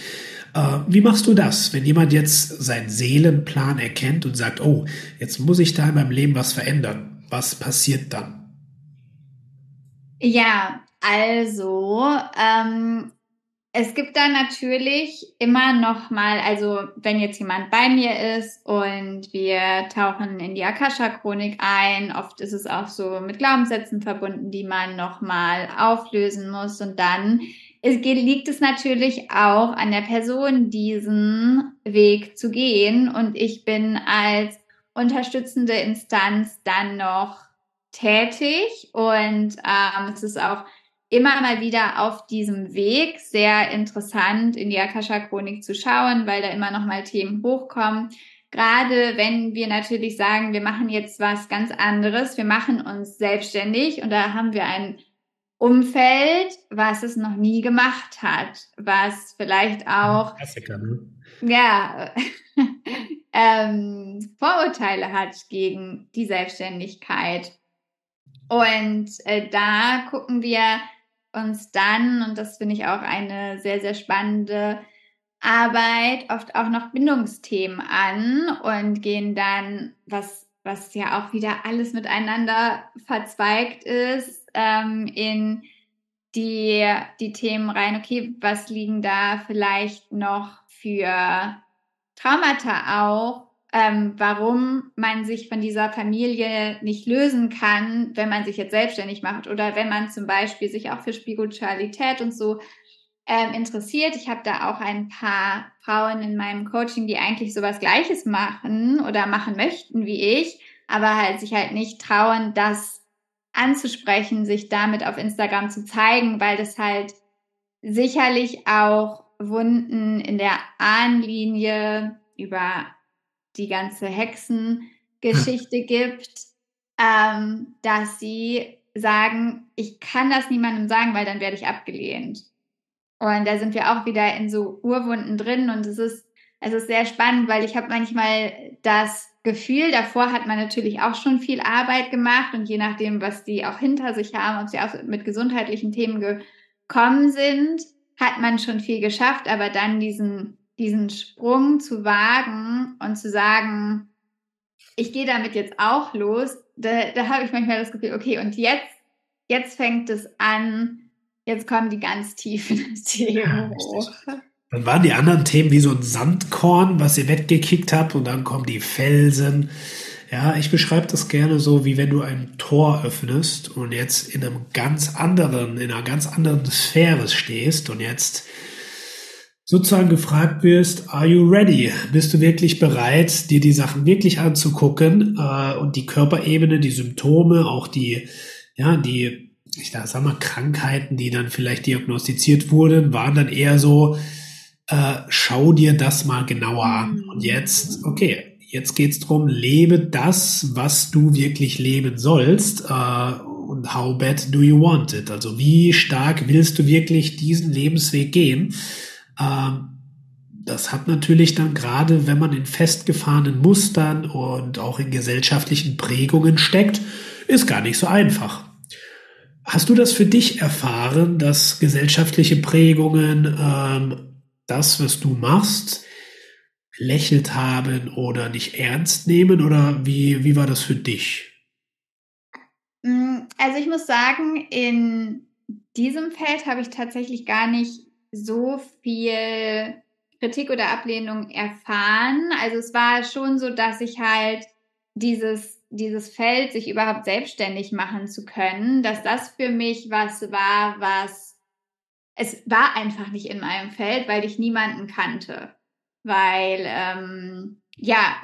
Äh, wie machst du das, wenn jemand jetzt seinen Seelenplan erkennt und sagt, oh, jetzt muss ich da in meinem Leben was verändern? Was passiert dann? Ja, also ähm, es gibt da natürlich immer noch mal, also wenn jetzt jemand bei mir ist und wir tauchen in die Akasha-Chronik ein, oft ist es auch so mit Glaubenssätzen verbunden, die man noch mal auflösen muss. Und dann es liegt es natürlich auch an der Person, diesen Weg zu gehen. Und ich bin als unterstützende Instanz dann noch tätig. Und ähm, es ist auch immer mal wieder auf diesem Weg sehr interessant in die Akasha-Chronik zu schauen, weil da immer noch mal Themen hochkommen. Gerade wenn wir natürlich sagen, wir machen jetzt was ganz anderes, wir machen uns selbstständig und da haben wir ein Umfeld, was es noch nie gemacht hat, was vielleicht auch Klassiker, ne? ja ähm, Vorurteile hat gegen die Selbstständigkeit. Und äh, da gucken wir uns dann, und das finde ich auch eine sehr, sehr spannende Arbeit, oft auch noch Bindungsthemen an und gehen dann, was, was ja auch wieder alles miteinander verzweigt ist, ähm, in die, die Themen rein, okay, was liegen da vielleicht noch für Traumata auch, ähm, warum man sich von dieser Familie nicht lösen kann, wenn man sich jetzt selbstständig macht oder wenn man zum Beispiel sich auch für Spiritualität und so ähm, interessiert. Ich habe da auch ein paar Frauen in meinem Coaching, die eigentlich sowas Gleiches machen oder machen möchten wie ich, aber halt sich halt nicht trauen, das anzusprechen, sich damit auf Instagram zu zeigen, weil das halt sicherlich auch Wunden in der Ahnenlinie über die ganze Hexengeschichte gibt, ähm, dass sie sagen, ich kann das niemandem sagen, weil dann werde ich abgelehnt. Und da sind wir auch wieder in so Urwunden drin und es ist, es ist sehr spannend, weil ich habe manchmal das Gefühl, davor hat man natürlich auch schon viel Arbeit gemacht und je nachdem, was die auch hinter sich haben, ob sie auch mit gesundheitlichen Themen gekommen sind, hat man schon viel geschafft, aber dann diesen diesen Sprung zu wagen und zu sagen, ich gehe damit jetzt auch los, da, da habe ich manchmal das Gefühl, okay, und jetzt, jetzt fängt es an, jetzt kommen die ganz tiefen Themen ja, hoch. Dann waren die anderen Themen wie so ein Sandkorn, was ihr weggekickt habt, und dann kommen die Felsen. Ja, ich beschreibe das gerne so, wie wenn du ein Tor öffnest und jetzt in einem ganz anderen, in einer ganz anderen Sphäre stehst und jetzt sozusagen gefragt wirst, are you ready? Bist du wirklich bereit, dir die Sachen wirklich anzugucken äh, und die Körperebene, die Symptome, auch die, ja, die, ich sag mal, Krankheiten, die dann vielleicht diagnostiziert wurden, waren dann eher so, äh, schau dir das mal genauer an. Und jetzt, okay, jetzt geht's drum, lebe das, was du wirklich leben sollst. Äh, und how bad do you want it? Also wie stark willst du wirklich diesen Lebensweg gehen? Ähm, das hat natürlich dann gerade, wenn man in festgefahrenen Mustern und auch in gesellschaftlichen Prägungen steckt, ist gar nicht so einfach. Hast du das für dich erfahren, dass gesellschaftliche Prägungen ähm, das, was du machst, lächelt haben oder nicht ernst nehmen? Oder wie, wie war das für dich? Mm, also ich muss sagen, in diesem Feld habe ich tatsächlich gar nicht so viel Kritik oder Ablehnung erfahren. Also es war schon so, dass ich halt dieses, dieses Feld, sich überhaupt selbstständig machen zu können, dass das für mich was war, was es war einfach nicht in meinem Feld, weil ich niemanden kannte. Weil ähm, ja,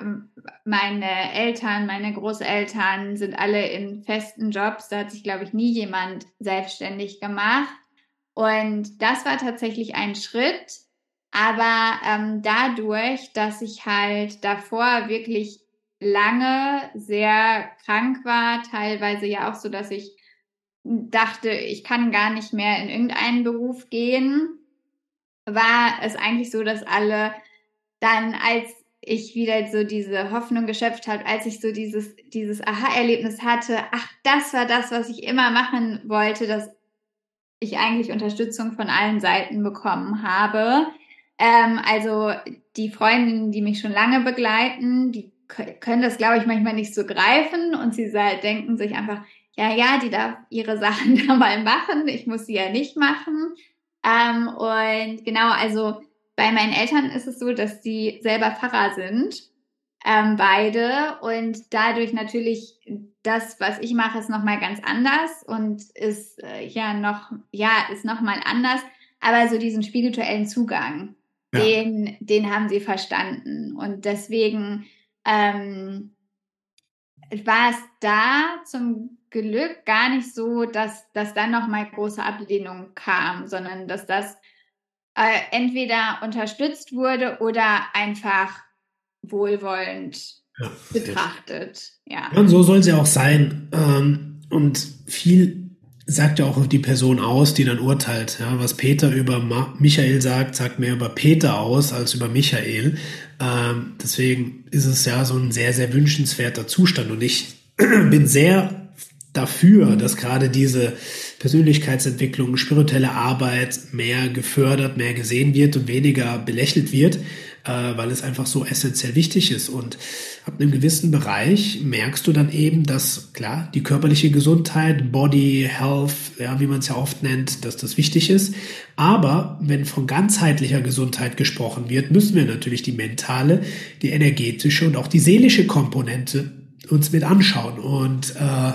meine Eltern, meine Großeltern sind alle in festen Jobs. Da hat sich, glaube ich, nie jemand selbstständig gemacht. Und das war tatsächlich ein Schritt, aber ähm, dadurch, dass ich halt davor wirklich lange sehr krank war, teilweise ja auch so, dass ich dachte, ich kann gar nicht mehr in irgendeinen Beruf gehen, war es eigentlich so, dass alle dann, als ich wieder so diese Hoffnung geschöpft habe, als ich so dieses, dieses Aha-Erlebnis hatte, ach, das war das, was ich immer machen wollte, dass ich eigentlich Unterstützung von allen Seiten bekommen habe. Ähm, also die Freundinnen, die mich schon lange begleiten, die können das, glaube ich, manchmal nicht so greifen und sie denken sich einfach, ja, ja, die darf ihre Sachen da mal machen, ich muss sie ja nicht machen. Ähm, und genau, also bei meinen Eltern ist es so, dass sie selber Pfarrer sind, ähm, beide, und dadurch natürlich das, was ich mache, ist nochmal ganz anders und ist äh, ja noch, ja, ist nochmal anders, aber so diesen spirituellen Zugang, ja. den, den haben sie verstanden und deswegen ähm, war es da zum Glück gar nicht so, dass, dass dann nochmal große Ablehnung kam, sondern dass das äh, entweder unterstützt wurde oder einfach wohlwollend ja, betrachtet. Ja. Und so soll es ja auch sein. Ähm, und viel sagt ja auch die Person aus, die dann urteilt. Ja, was Peter über Ma Michael sagt, sagt mehr über Peter aus als über Michael. Ähm, deswegen ist es ja so ein sehr, sehr wünschenswerter Zustand. Und ich bin sehr dafür, dass gerade diese Persönlichkeitsentwicklung, spirituelle Arbeit mehr gefördert, mehr gesehen wird und weniger belächelt wird, äh, weil es einfach so essentiell wichtig ist. Und ab einem gewissen Bereich merkst du dann eben, dass klar, die körperliche Gesundheit, Body, Health, ja, wie man es ja oft nennt, dass das wichtig ist. Aber wenn von ganzheitlicher Gesundheit gesprochen wird, müssen wir natürlich die mentale, die energetische und auch die seelische Komponente uns mit anschauen. Und äh,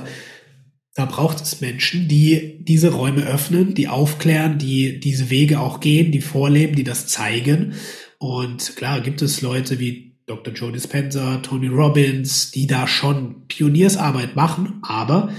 da braucht es Menschen, die diese Räume öffnen, die aufklären, die diese Wege auch gehen, die vorleben, die das zeigen. Und klar gibt es Leute wie Dr. Joe Dispenza, Tony Robbins, die da schon Pioniersarbeit machen, aber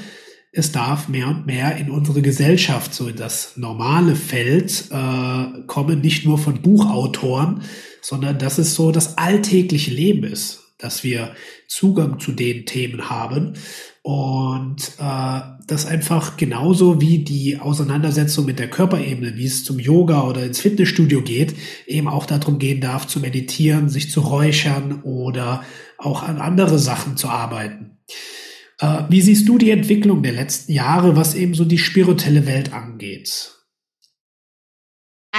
es darf mehr und mehr in unsere Gesellschaft, so in das normale Feld äh, kommen, nicht nur von Buchautoren, sondern dass es so das alltägliche Leben ist, dass wir Zugang zu den Themen haben und äh, das einfach genauso wie die Auseinandersetzung mit der Körperebene, wie es zum Yoga oder ins Fitnessstudio geht, eben auch darum gehen darf, zu meditieren, sich zu räuchern oder auch an andere Sachen zu arbeiten. Äh, wie siehst du die Entwicklung der letzten Jahre, was eben so die spirituelle Welt angeht?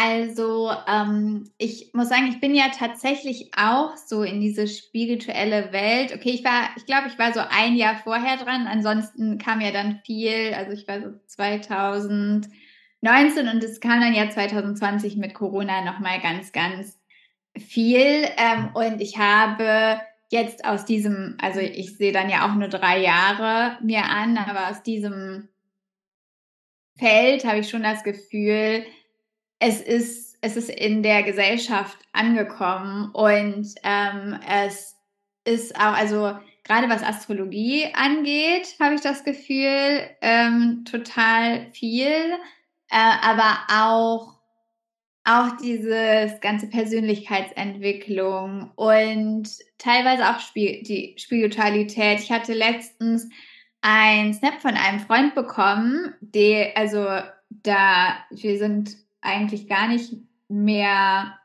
Also, ähm, ich muss sagen, ich bin ja tatsächlich auch so in diese spirituelle Welt. Okay, ich war, ich glaube, ich war so ein Jahr vorher dran. Ansonsten kam ja dann viel. Also ich war so 2019 und es kam dann ja 2020 mit Corona nochmal ganz, ganz viel. Ähm, und ich habe jetzt aus diesem, also ich sehe dann ja auch nur drei Jahre mir an, aber aus diesem Feld habe ich schon das Gefühl, es ist, es ist in der Gesellschaft angekommen und ähm, es ist auch, also gerade was Astrologie angeht, habe ich das Gefühl, ähm, total viel, äh, aber auch auch dieses ganze Persönlichkeitsentwicklung und teilweise auch Spir die Spiritualität. Ich hatte letztens ein Snap von einem Freund bekommen, der, also da, wir sind eigentlich gar nicht mehr,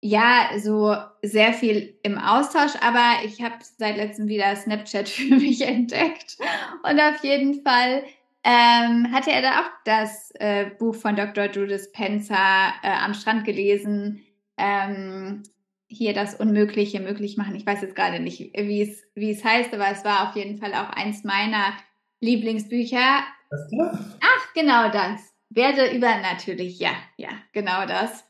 ja, so sehr viel im Austausch, aber ich habe seit letztem wieder Snapchat für mich entdeckt. Und auf jeden Fall ähm, hatte er da auch das äh, Buch von Dr. Judith Spencer äh, am Strand gelesen. Ähm, hier das Unmögliche möglich machen. Ich weiß jetzt gerade nicht, wie es, wie es heißt, aber es war auf jeden Fall auch eins meiner Lieblingsbücher. Ach, genau das. Werde übernatürlich, ja, ja, genau das.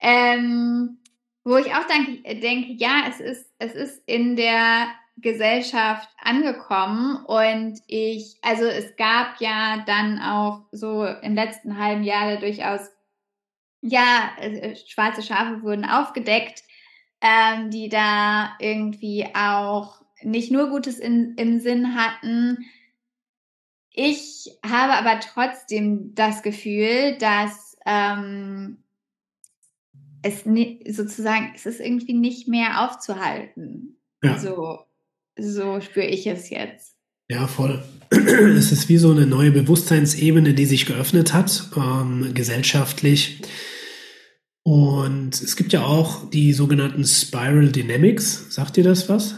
Ähm, wo ich auch denke, denke, ja, es ist, es ist in der Gesellschaft angekommen und ich, also es gab ja dann auch so im letzten halben Jahr durchaus, ja, äh, schwarze Schafe wurden aufgedeckt, ähm, die da irgendwie auch nicht nur Gutes in, im Sinn hatten, ich habe aber trotzdem das Gefühl, dass ähm, es sozusagen, es ist irgendwie nicht mehr aufzuhalten. Ja. So, so spüre ich es jetzt. Ja, voll. Es ist wie so eine neue Bewusstseinsebene, die sich geöffnet hat, ähm, gesellschaftlich. Und es gibt ja auch die sogenannten Spiral Dynamics. Sagt ihr das was?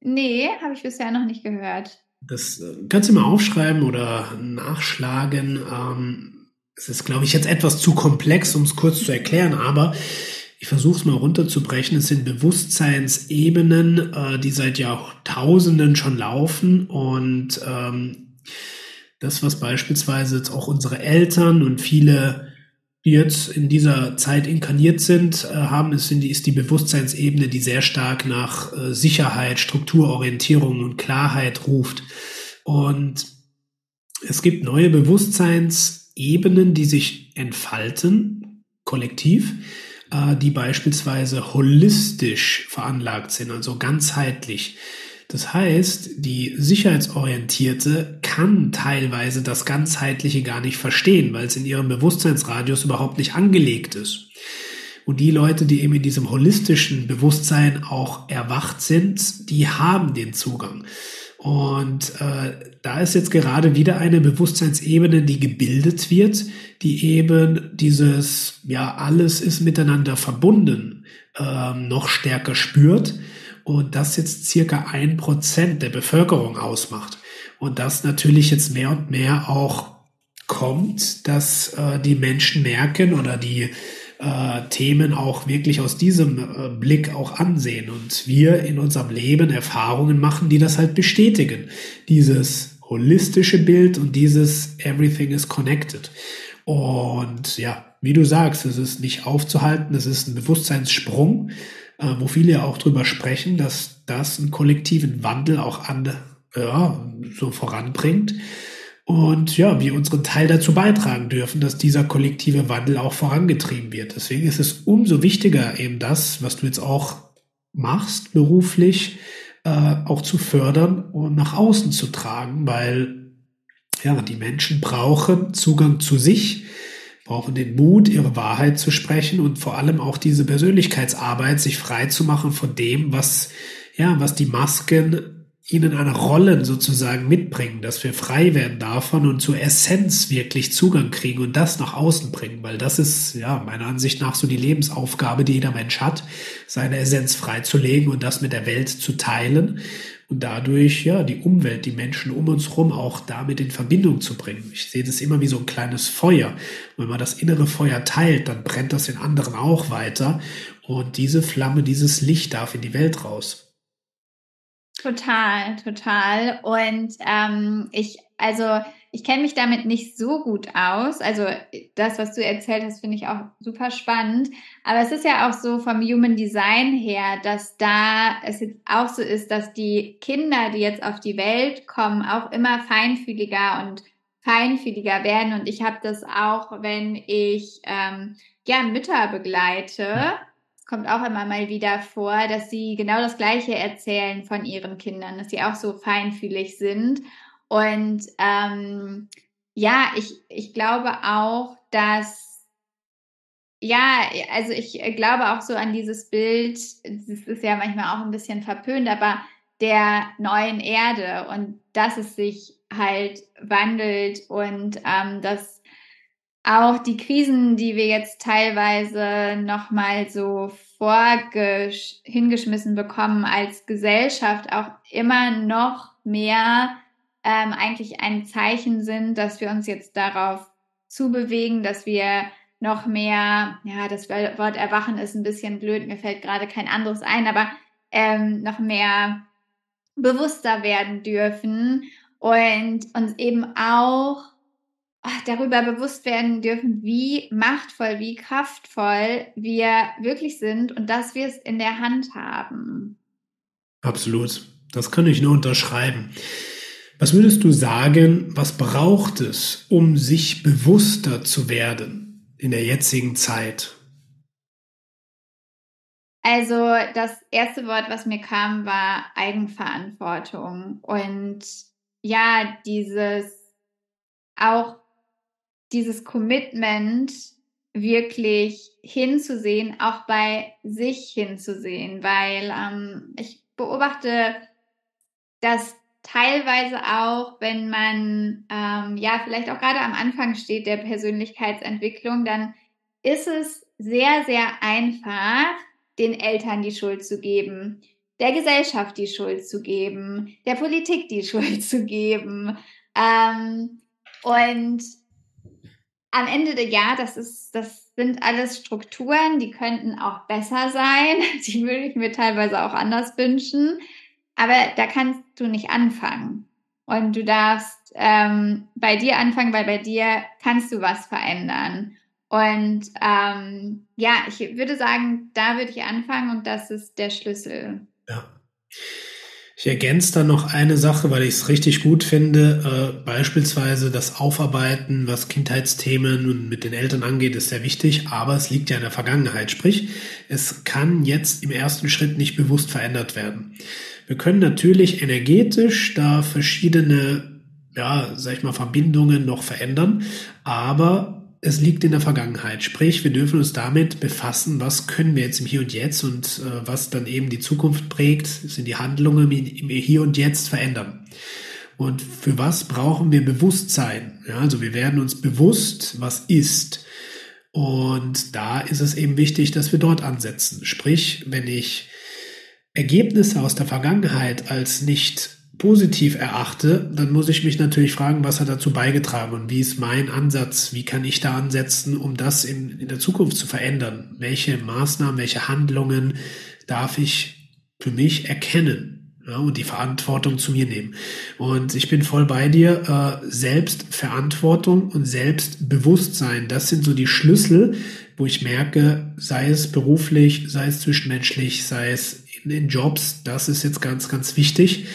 Nee, habe ich bisher noch nicht gehört. Das äh, kannst du mal aufschreiben oder nachschlagen. Ähm, es ist, glaube ich, jetzt etwas zu komplex, um es kurz zu erklären, aber ich versuche es mal runterzubrechen. Es sind Bewusstseinsebenen, äh, die seit Jahrtausenden schon laufen und ähm, das, was beispielsweise jetzt auch unsere Eltern und viele, die jetzt in dieser Zeit inkarniert sind, äh, haben, ist, ist die Bewusstseinsebene, die sehr stark nach äh, Sicherheit, Strukturorientierung und Klarheit ruft. Und es gibt neue Bewusstseinsebenen, die sich entfalten, kollektiv, äh, die beispielsweise holistisch veranlagt sind, also ganzheitlich. Das heißt, die Sicherheitsorientierte kann teilweise das Ganzheitliche gar nicht verstehen, weil es in ihrem Bewusstseinsradius überhaupt nicht angelegt ist. Und die Leute, die eben in diesem holistischen Bewusstsein auch erwacht sind, die haben den Zugang. Und äh, da ist jetzt gerade wieder eine Bewusstseinsebene, die gebildet wird, die eben dieses, ja, alles ist miteinander verbunden, äh, noch stärker spürt und das jetzt circa ein Prozent der Bevölkerung ausmacht. Und das natürlich jetzt mehr und mehr auch kommt, dass äh, die Menschen merken oder die äh, Themen auch wirklich aus diesem äh, Blick auch ansehen und wir in unserem Leben Erfahrungen machen, die das halt bestätigen. Dieses holistische Bild und dieses Everything is connected. Und ja, wie du sagst, es ist nicht aufzuhalten, es ist ein Bewusstseinssprung, äh, wo viele ja auch drüber sprechen, dass das einen kollektiven Wandel auch an, ja, so voranbringt. Und ja, wir unseren Teil dazu beitragen dürfen, dass dieser kollektive Wandel auch vorangetrieben wird. Deswegen ist es umso wichtiger, eben das, was du jetzt auch machst, beruflich, äh, auch zu fördern und nach außen zu tragen, weil ja, die Menschen brauchen Zugang zu sich, brauchen den Mut, ihre Wahrheit zu sprechen und vor allem auch diese Persönlichkeitsarbeit, sich frei zu machen von dem, was, ja, was die Masken ihnen eine Rollen sozusagen mitbringen, dass wir frei werden davon und zur Essenz wirklich Zugang kriegen und das nach außen bringen, weil das ist ja meiner Ansicht nach so die Lebensaufgabe, die jeder Mensch hat, seine Essenz freizulegen und das mit der Welt zu teilen und dadurch ja die Umwelt, die Menschen um uns herum auch damit in Verbindung zu bringen. Ich sehe das immer wie so ein kleines Feuer. Wenn man das innere Feuer teilt, dann brennt das in anderen auch weiter und diese Flamme, dieses Licht darf in die Welt raus. Total, total. Und ähm, ich, also ich kenne mich damit nicht so gut aus. Also das, was du erzählt hast, finde ich auch super spannend. Aber es ist ja auch so vom Human Design her, dass da es jetzt auch so ist, dass die Kinder, die jetzt auf die Welt kommen, auch immer feinfühliger und feinfühliger werden. Und ich habe das auch, wenn ich ähm, ja Mütter begleite. Es kommt auch immer mal wieder vor, dass sie genau das Gleiche erzählen von ihren Kindern, dass sie auch so feinfühlig sind. Und ähm, ja, ich, ich glaube auch, dass, ja, also ich glaube auch so an dieses Bild, das ist ja manchmal auch ein bisschen verpönt, aber der neuen Erde und dass es sich halt wandelt und ähm, dass auch die Krisen, die wir jetzt teilweise nochmal so hingeschmissen bekommen als Gesellschaft, auch immer noch mehr ähm, eigentlich ein Zeichen sind, dass wir uns jetzt darauf zubewegen, dass wir noch mehr, ja, das Wort Erwachen ist ein bisschen blöd, mir fällt gerade kein anderes ein, aber ähm, noch mehr bewusster werden dürfen und uns eben auch ach, darüber bewusst werden dürfen, wie machtvoll, wie kraftvoll wir wirklich sind und dass wir es in der Hand haben. Absolut. Das kann ich nur unterschreiben. Was würdest du sagen, was braucht es, um sich bewusster zu werden in der jetzigen Zeit? Also das erste Wort, was mir kam, war Eigenverantwortung. Und ja, dieses auch dieses Commitment wirklich hinzusehen, auch bei sich hinzusehen, weil ähm, ich beobachte, dass teilweise auch, wenn man ähm, ja vielleicht auch gerade am Anfang steht der Persönlichkeitsentwicklung, dann ist es sehr, sehr einfach, den Eltern die Schuld zu geben, der Gesellschaft die Schuld zu geben, der Politik die Schuld zu geben. Ähm, und am Ende Jahr, das ist, das sind alles Strukturen, die könnten auch besser sein. Die würde ich mir teilweise auch anders wünschen. Aber da kannst du nicht anfangen. Und du darfst ähm, bei dir anfangen, weil bei dir kannst du was verändern. Und ähm, ja, ich würde sagen, da würde ich anfangen und das ist der Schlüssel. Ja. Ich ergänze da noch eine Sache, weil ich es richtig gut finde. Äh, beispielsweise das Aufarbeiten, was Kindheitsthemen und mit den Eltern angeht, ist sehr wichtig, aber es liegt ja in der Vergangenheit. Sprich, es kann jetzt im ersten Schritt nicht bewusst verändert werden. Wir können natürlich energetisch da verschiedene, ja, sag ich mal, Verbindungen noch verändern, aber es liegt in der Vergangenheit. Sprich, wir dürfen uns damit befassen, was können wir jetzt im Hier und Jetzt und äh, was dann eben die Zukunft prägt, sind die Handlungen im Hier und Jetzt verändern. Und für was brauchen wir Bewusstsein? Ja, also wir werden uns bewusst, was ist. Und da ist es eben wichtig, dass wir dort ansetzen. Sprich, wenn ich Ergebnisse aus der Vergangenheit als nicht positiv erachte, dann muss ich mich natürlich fragen, was hat dazu beigetragen und wie ist mein Ansatz, wie kann ich da ansetzen, um das in, in der Zukunft zu verändern? Welche Maßnahmen, welche Handlungen darf ich für mich erkennen? Ja, und die Verantwortung zu mir nehmen. Und ich bin voll bei dir. Äh, Selbstverantwortung und Selbstbewusstsein, das sind so die Schlüssel, wo ich merke, sei es beruflich, sei es zwischenmenschlich, sei es in den Jobs, das ist jetzt ganz, ganz wichtig.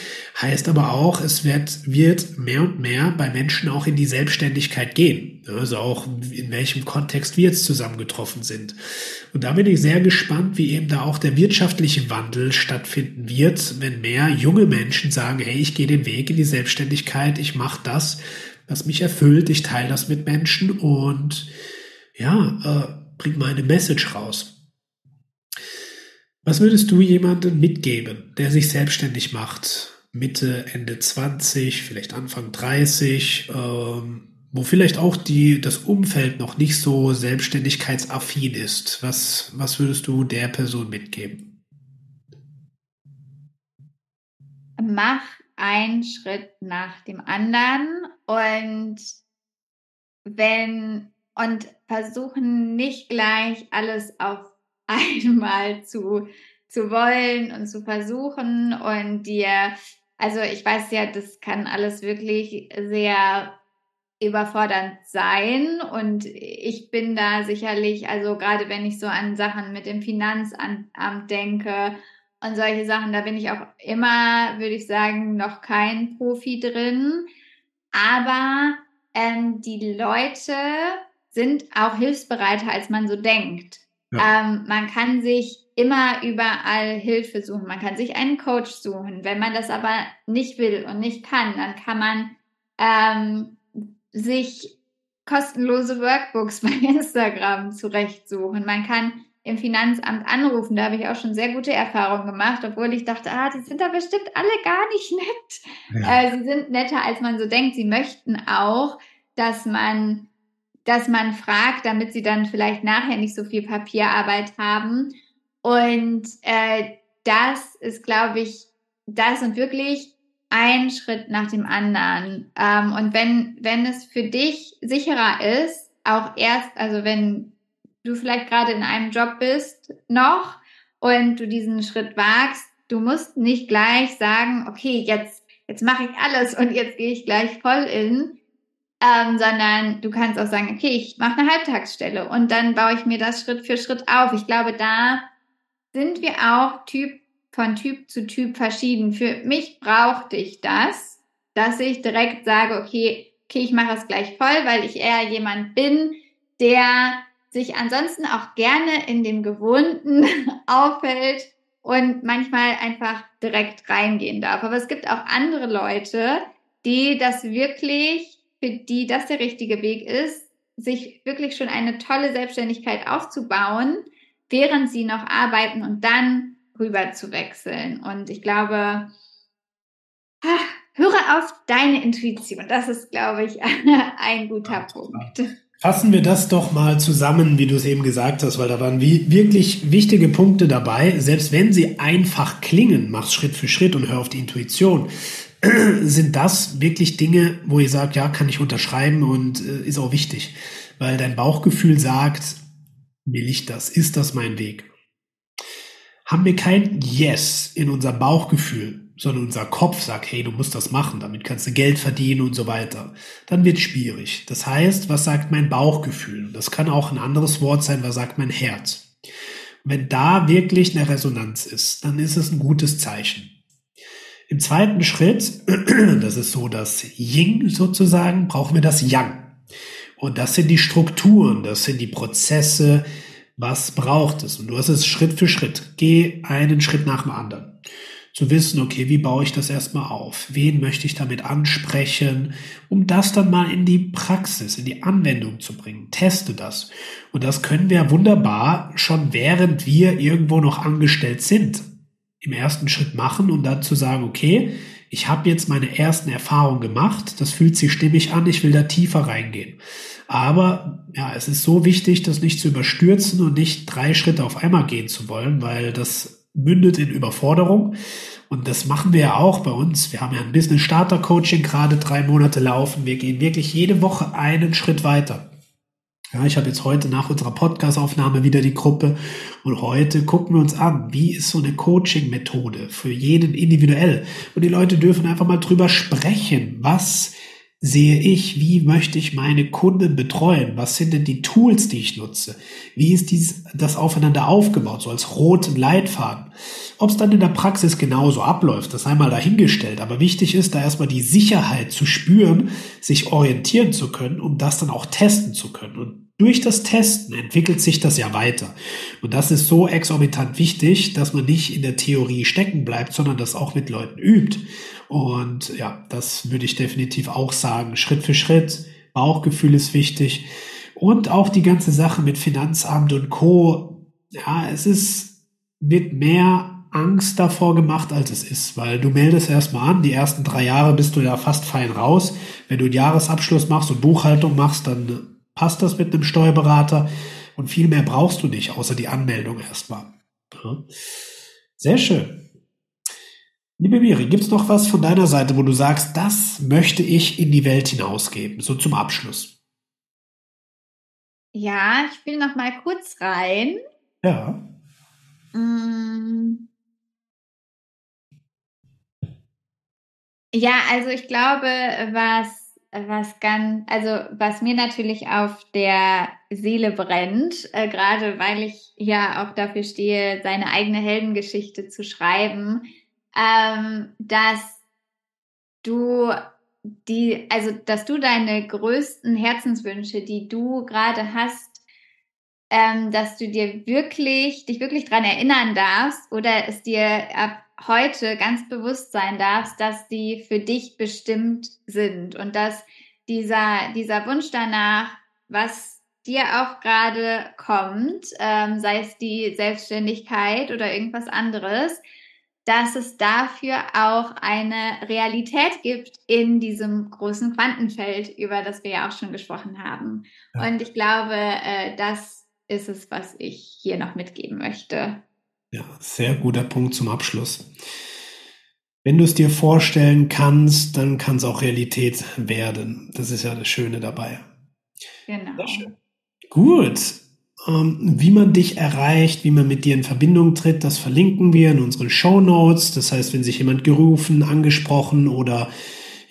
Heißt aber auch, es wird, wird mehr und mehr bei Menschen auch in die Selbstständigkeit gehen. Also auch in welchem Kontext wir jetzt zusammengetroffen sind. Und da bin ich sehr gespannt, wie eben da auch der wirtschaftliche Wandel stattfinden wird, wenn mehr junge Menschen sagen, hey, ich gehe den Weg in die Selbstständigkeit, ich mache das, was mich erfüllt, ich teile das mit Menschen und ja, äh, bring meine Message raus. Was würdest du jemandem mitgeben, der sich selbstständig macht? Mitte, Ende 20, vielleicht Anfang 30, ähm, wo vielleicht auch die, das Umfeld noch nicht so selbstständigkeitsaffin ist. Was, was würdest du der Person mitgeben? Mach einen Schritt nach dem anderen und wenn und versuchen nicht gleich alles auf einmal zu, zu wollen und zu versuchen und dir, also ich weiß ja, das kann alles wirklich sehr überfordernd sein und ich bin da sicherlich, also gerade wenn ich so an Sachen mit dem Finanzamt denke und solche Sachen, da bin ich auch immer, würde ich sagen, noch kein Profi drin. Aber ähm, die Leute sind auch hilfsbereiter, als man so denkt. Ja. Ähm, man kann sich immer überall Hilfe suchen. Man kann sich einen Coach suchen. Wenn man das aber nicht will und nicht kann, dann kann man ähm, sich kostenlose Workbooks bei Instagram zurechtsuchen. Man kann im Finanzamt anrufen. Da habe ich auch schon sehr gute Erfahrungen gemacht, obwohl ich dachte, ah, die sind da bestimmt alle gar nicht nett. Ja. Äh, sie sind netter, als man so denkt. Sie möchten auch, dass man dass man fragt, damit sie dann vielleicht nachher nicht so viel Papierarbeit haben. Und äh, das ist, glaube ich, das und wirklich ein Schritt nach dem anderen. Ähm, und wenn, wenn es für dich sicherer ist, auch erst, also wenn du vielleicht gerade in einem Job bist noch und du diesen Schritt wagst, du musst nicht gleich sagen, okay, jetzt, jetzt mache ich alles und jetzt gehe ich gleich voll in, ähm, sondern du kannst auch sagen, okay, ich mache eine Halbtagsstelle und dann baue ich mir das Schritt für Schritt auf. Ich glaube, da sind wir auch Typ von Typ zu Typ verschieden. Für mich brauchte ich das, dass ich direkt sage, okay, okay, ich mache es gleich voll, weil ich eher jemand bin, der sich ansonsten auch gerne in dem Gewohnten aufhält und manchmal einfach direkt reingehen darf. Aber es gibt auch andere Leute, die das wirklich für die das der richtige Weg ist, sich wirklich schon eine tolle Selbstständigkeit aufzubauen, während sie noch arbeiten und dann rüber zu wechseln. Und ich glaube, höre auf deine Intuition. Das ist, glaube ich, ein guter Punkt. Fassen wir das doch mal zusammen, wie du es eben gesagt hast, weil da waren wirklich wichtige Punkte dabei. Selbst wenn sie einfach klingen, mach Schritt für Schritt und hör auf die Intuition sind das wirklich Dinge, wo ihr sagt, ja, kann ich unterschreiben und äh, ist auch wichtig. weil dein Bauchgefühl sagt, will ich das? Ist das mein Weg? Haben wir kein Yes in unser Bauchgefühl, sondern unser Kopf sagt, hey, du musst das machen, damit kannst du Geld verdienen und so weiter, dann wird schwierig. Das heißt, was sagt mein Bauchgefühl? Das kann auch ein anderes Wort sein, was sagt mein Herz? Wenn da wirklich eine Resonanz ist, dann ist es ein gutes Zeichen. Im zweiten Schritt, das ist so das Ying sozusagen, brauchen wir das Yang. Und das sind die Strukturen, das sind die Prozesse, was braucht es. Und du hast es Schritt für Schritt. Geh einen Schritt nach dem anderen. Zu wissen, okay, wie baue ich das erstmal auf? Wen möchte ich damit ansprechen? Um das dann mal in die Praxis, in die Anwendung zu bringen. Teste das. Und das können wir wunderbar schon während wir irgendwo noch angestellt sind im ersten Schritt machen und dann zu sagen, okay, ich habe jetzt meine ersten Erfahrungen gemacht, das fühlt sich stimmig an, ich will da tiefer reingehen. Aber ja, es ist so wichtig, das nicht zu überstürzen und nicht drei Schritte auf einmal gehen zu wollen, weil das mündet in Überforderung. Und das machen wir ja auch bei uns. Wir haben ja ein Business Starter Coaching gerade drei Monate laufen. Wir gehen wirklich jede Woche einen Schritt weiter. Ja, ich habe jetzt heute nach unserer Podcast-Aufnahme wieder die Gruppe und heute gucken wir uns an, wie ist so eine Coaching-Methode für jeden individuell. Und die Leute dürfen einfach mal drüber sprechen, was sehe ich, wie möchte ich meine Kunden betreuen? Was sind denn die Tools, die ich nutze? Wie ist dies, das aufeinander aufgebaut, so als roten Leitfaden? Ob es dann in der Praxis genauso abläuft, das einmal dahingestellt. Aber wichtig ist, da erstmal die Sicherheit zu spüren, sich orientieren zu können, um das dann auch testen zu können. Und durch das Testen entwickelt sich das ja weiter. Und das ist so exorbitant wichtig, dass man nicht in der Theorie stecken bleibt, sondern das auch mit Leuten übt. Und ja, das würde ich definitiv auch sagen. Schritt für Schritt. Bauchgefühl ist wichtig. Und auch die ganze Sache mit Finanzamt und Co. Ja, es ist, wird mehr Angst davor gemacht, als es ist, weil du meldest erstmal an, die ersten drei Jahre bist du ja fast fein raus. Wenn du einen Jahresabschluss machst und Buchhaltung machst, dann passt das mit einem Steuerberater und viel mehr brauchst du nicht, außer die Anmeldung erstmal. Sehr schön. Liebe Miri, gibt es noch was von deiner Seite, wo du sagst, das möchte ich in die Welt hinausgeben, so zum Abschluss? Ja, ich will noch mal kurz rein. Ja. Mm. Ja, also ich glaube, was, was ganz, also was mir natürlich auf der Seele brennt, äh, gerade weil ich ja auch dafür stehe, seine eigene Heldengeschichte zu schreiben, ähm, dass du die, also dass du deine größten Herzenswünsche, die du gerade hast, ähm, dass du dir wirklich, dich wirklich dran erinnern darfst oder es dir ab heute ganz bewusst sein darfst, dass die für dich bestimmt sind und dass dieser, dieser Wunsch danach, was dir auch gerade kommt, ähm, sei es die Selbstständigkeit oder irgendwas anderes, dass es dafür auch eine Realität gibt in diesem großen Quantenfeld, über das wir ja auch schon gesprochen haben. Ja. Und ich glaube, äh, das ist es, was ich hier noch mitgeben möchte. Ja, sehr guter Punkt zum Abschluss. Wenn du es dir vorstellen kannst, dann kann es auch Realität werden. Das ist ja das Schöne dabei. Genau. Gut, ähm, wie man dich erreicht, wie man mit dir in Verbindung tritt, das verlinken wir in unseren Show Notes. Das heißt, wenn sich jemand gerufen, angesprochen oder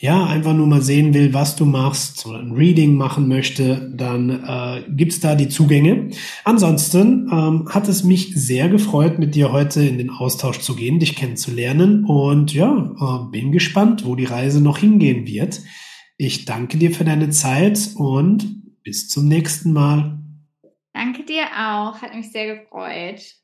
ja, einfach nur mal sehen will, was du machst oder ein Reading machen möchte, dann äh, gibt's da die Zugänge. Ansonsten ähm, hat es mich sehr gefreut, mit dir heute in den Austausch zu gehen, dich kennenzulernen und ja, äh, bin gespannt, wo die Reise noch hingehen wird. Ich danke dir für deine Zeit und bis zum nächsten Mal. Danke dir auch, hat mich sehr gefreut.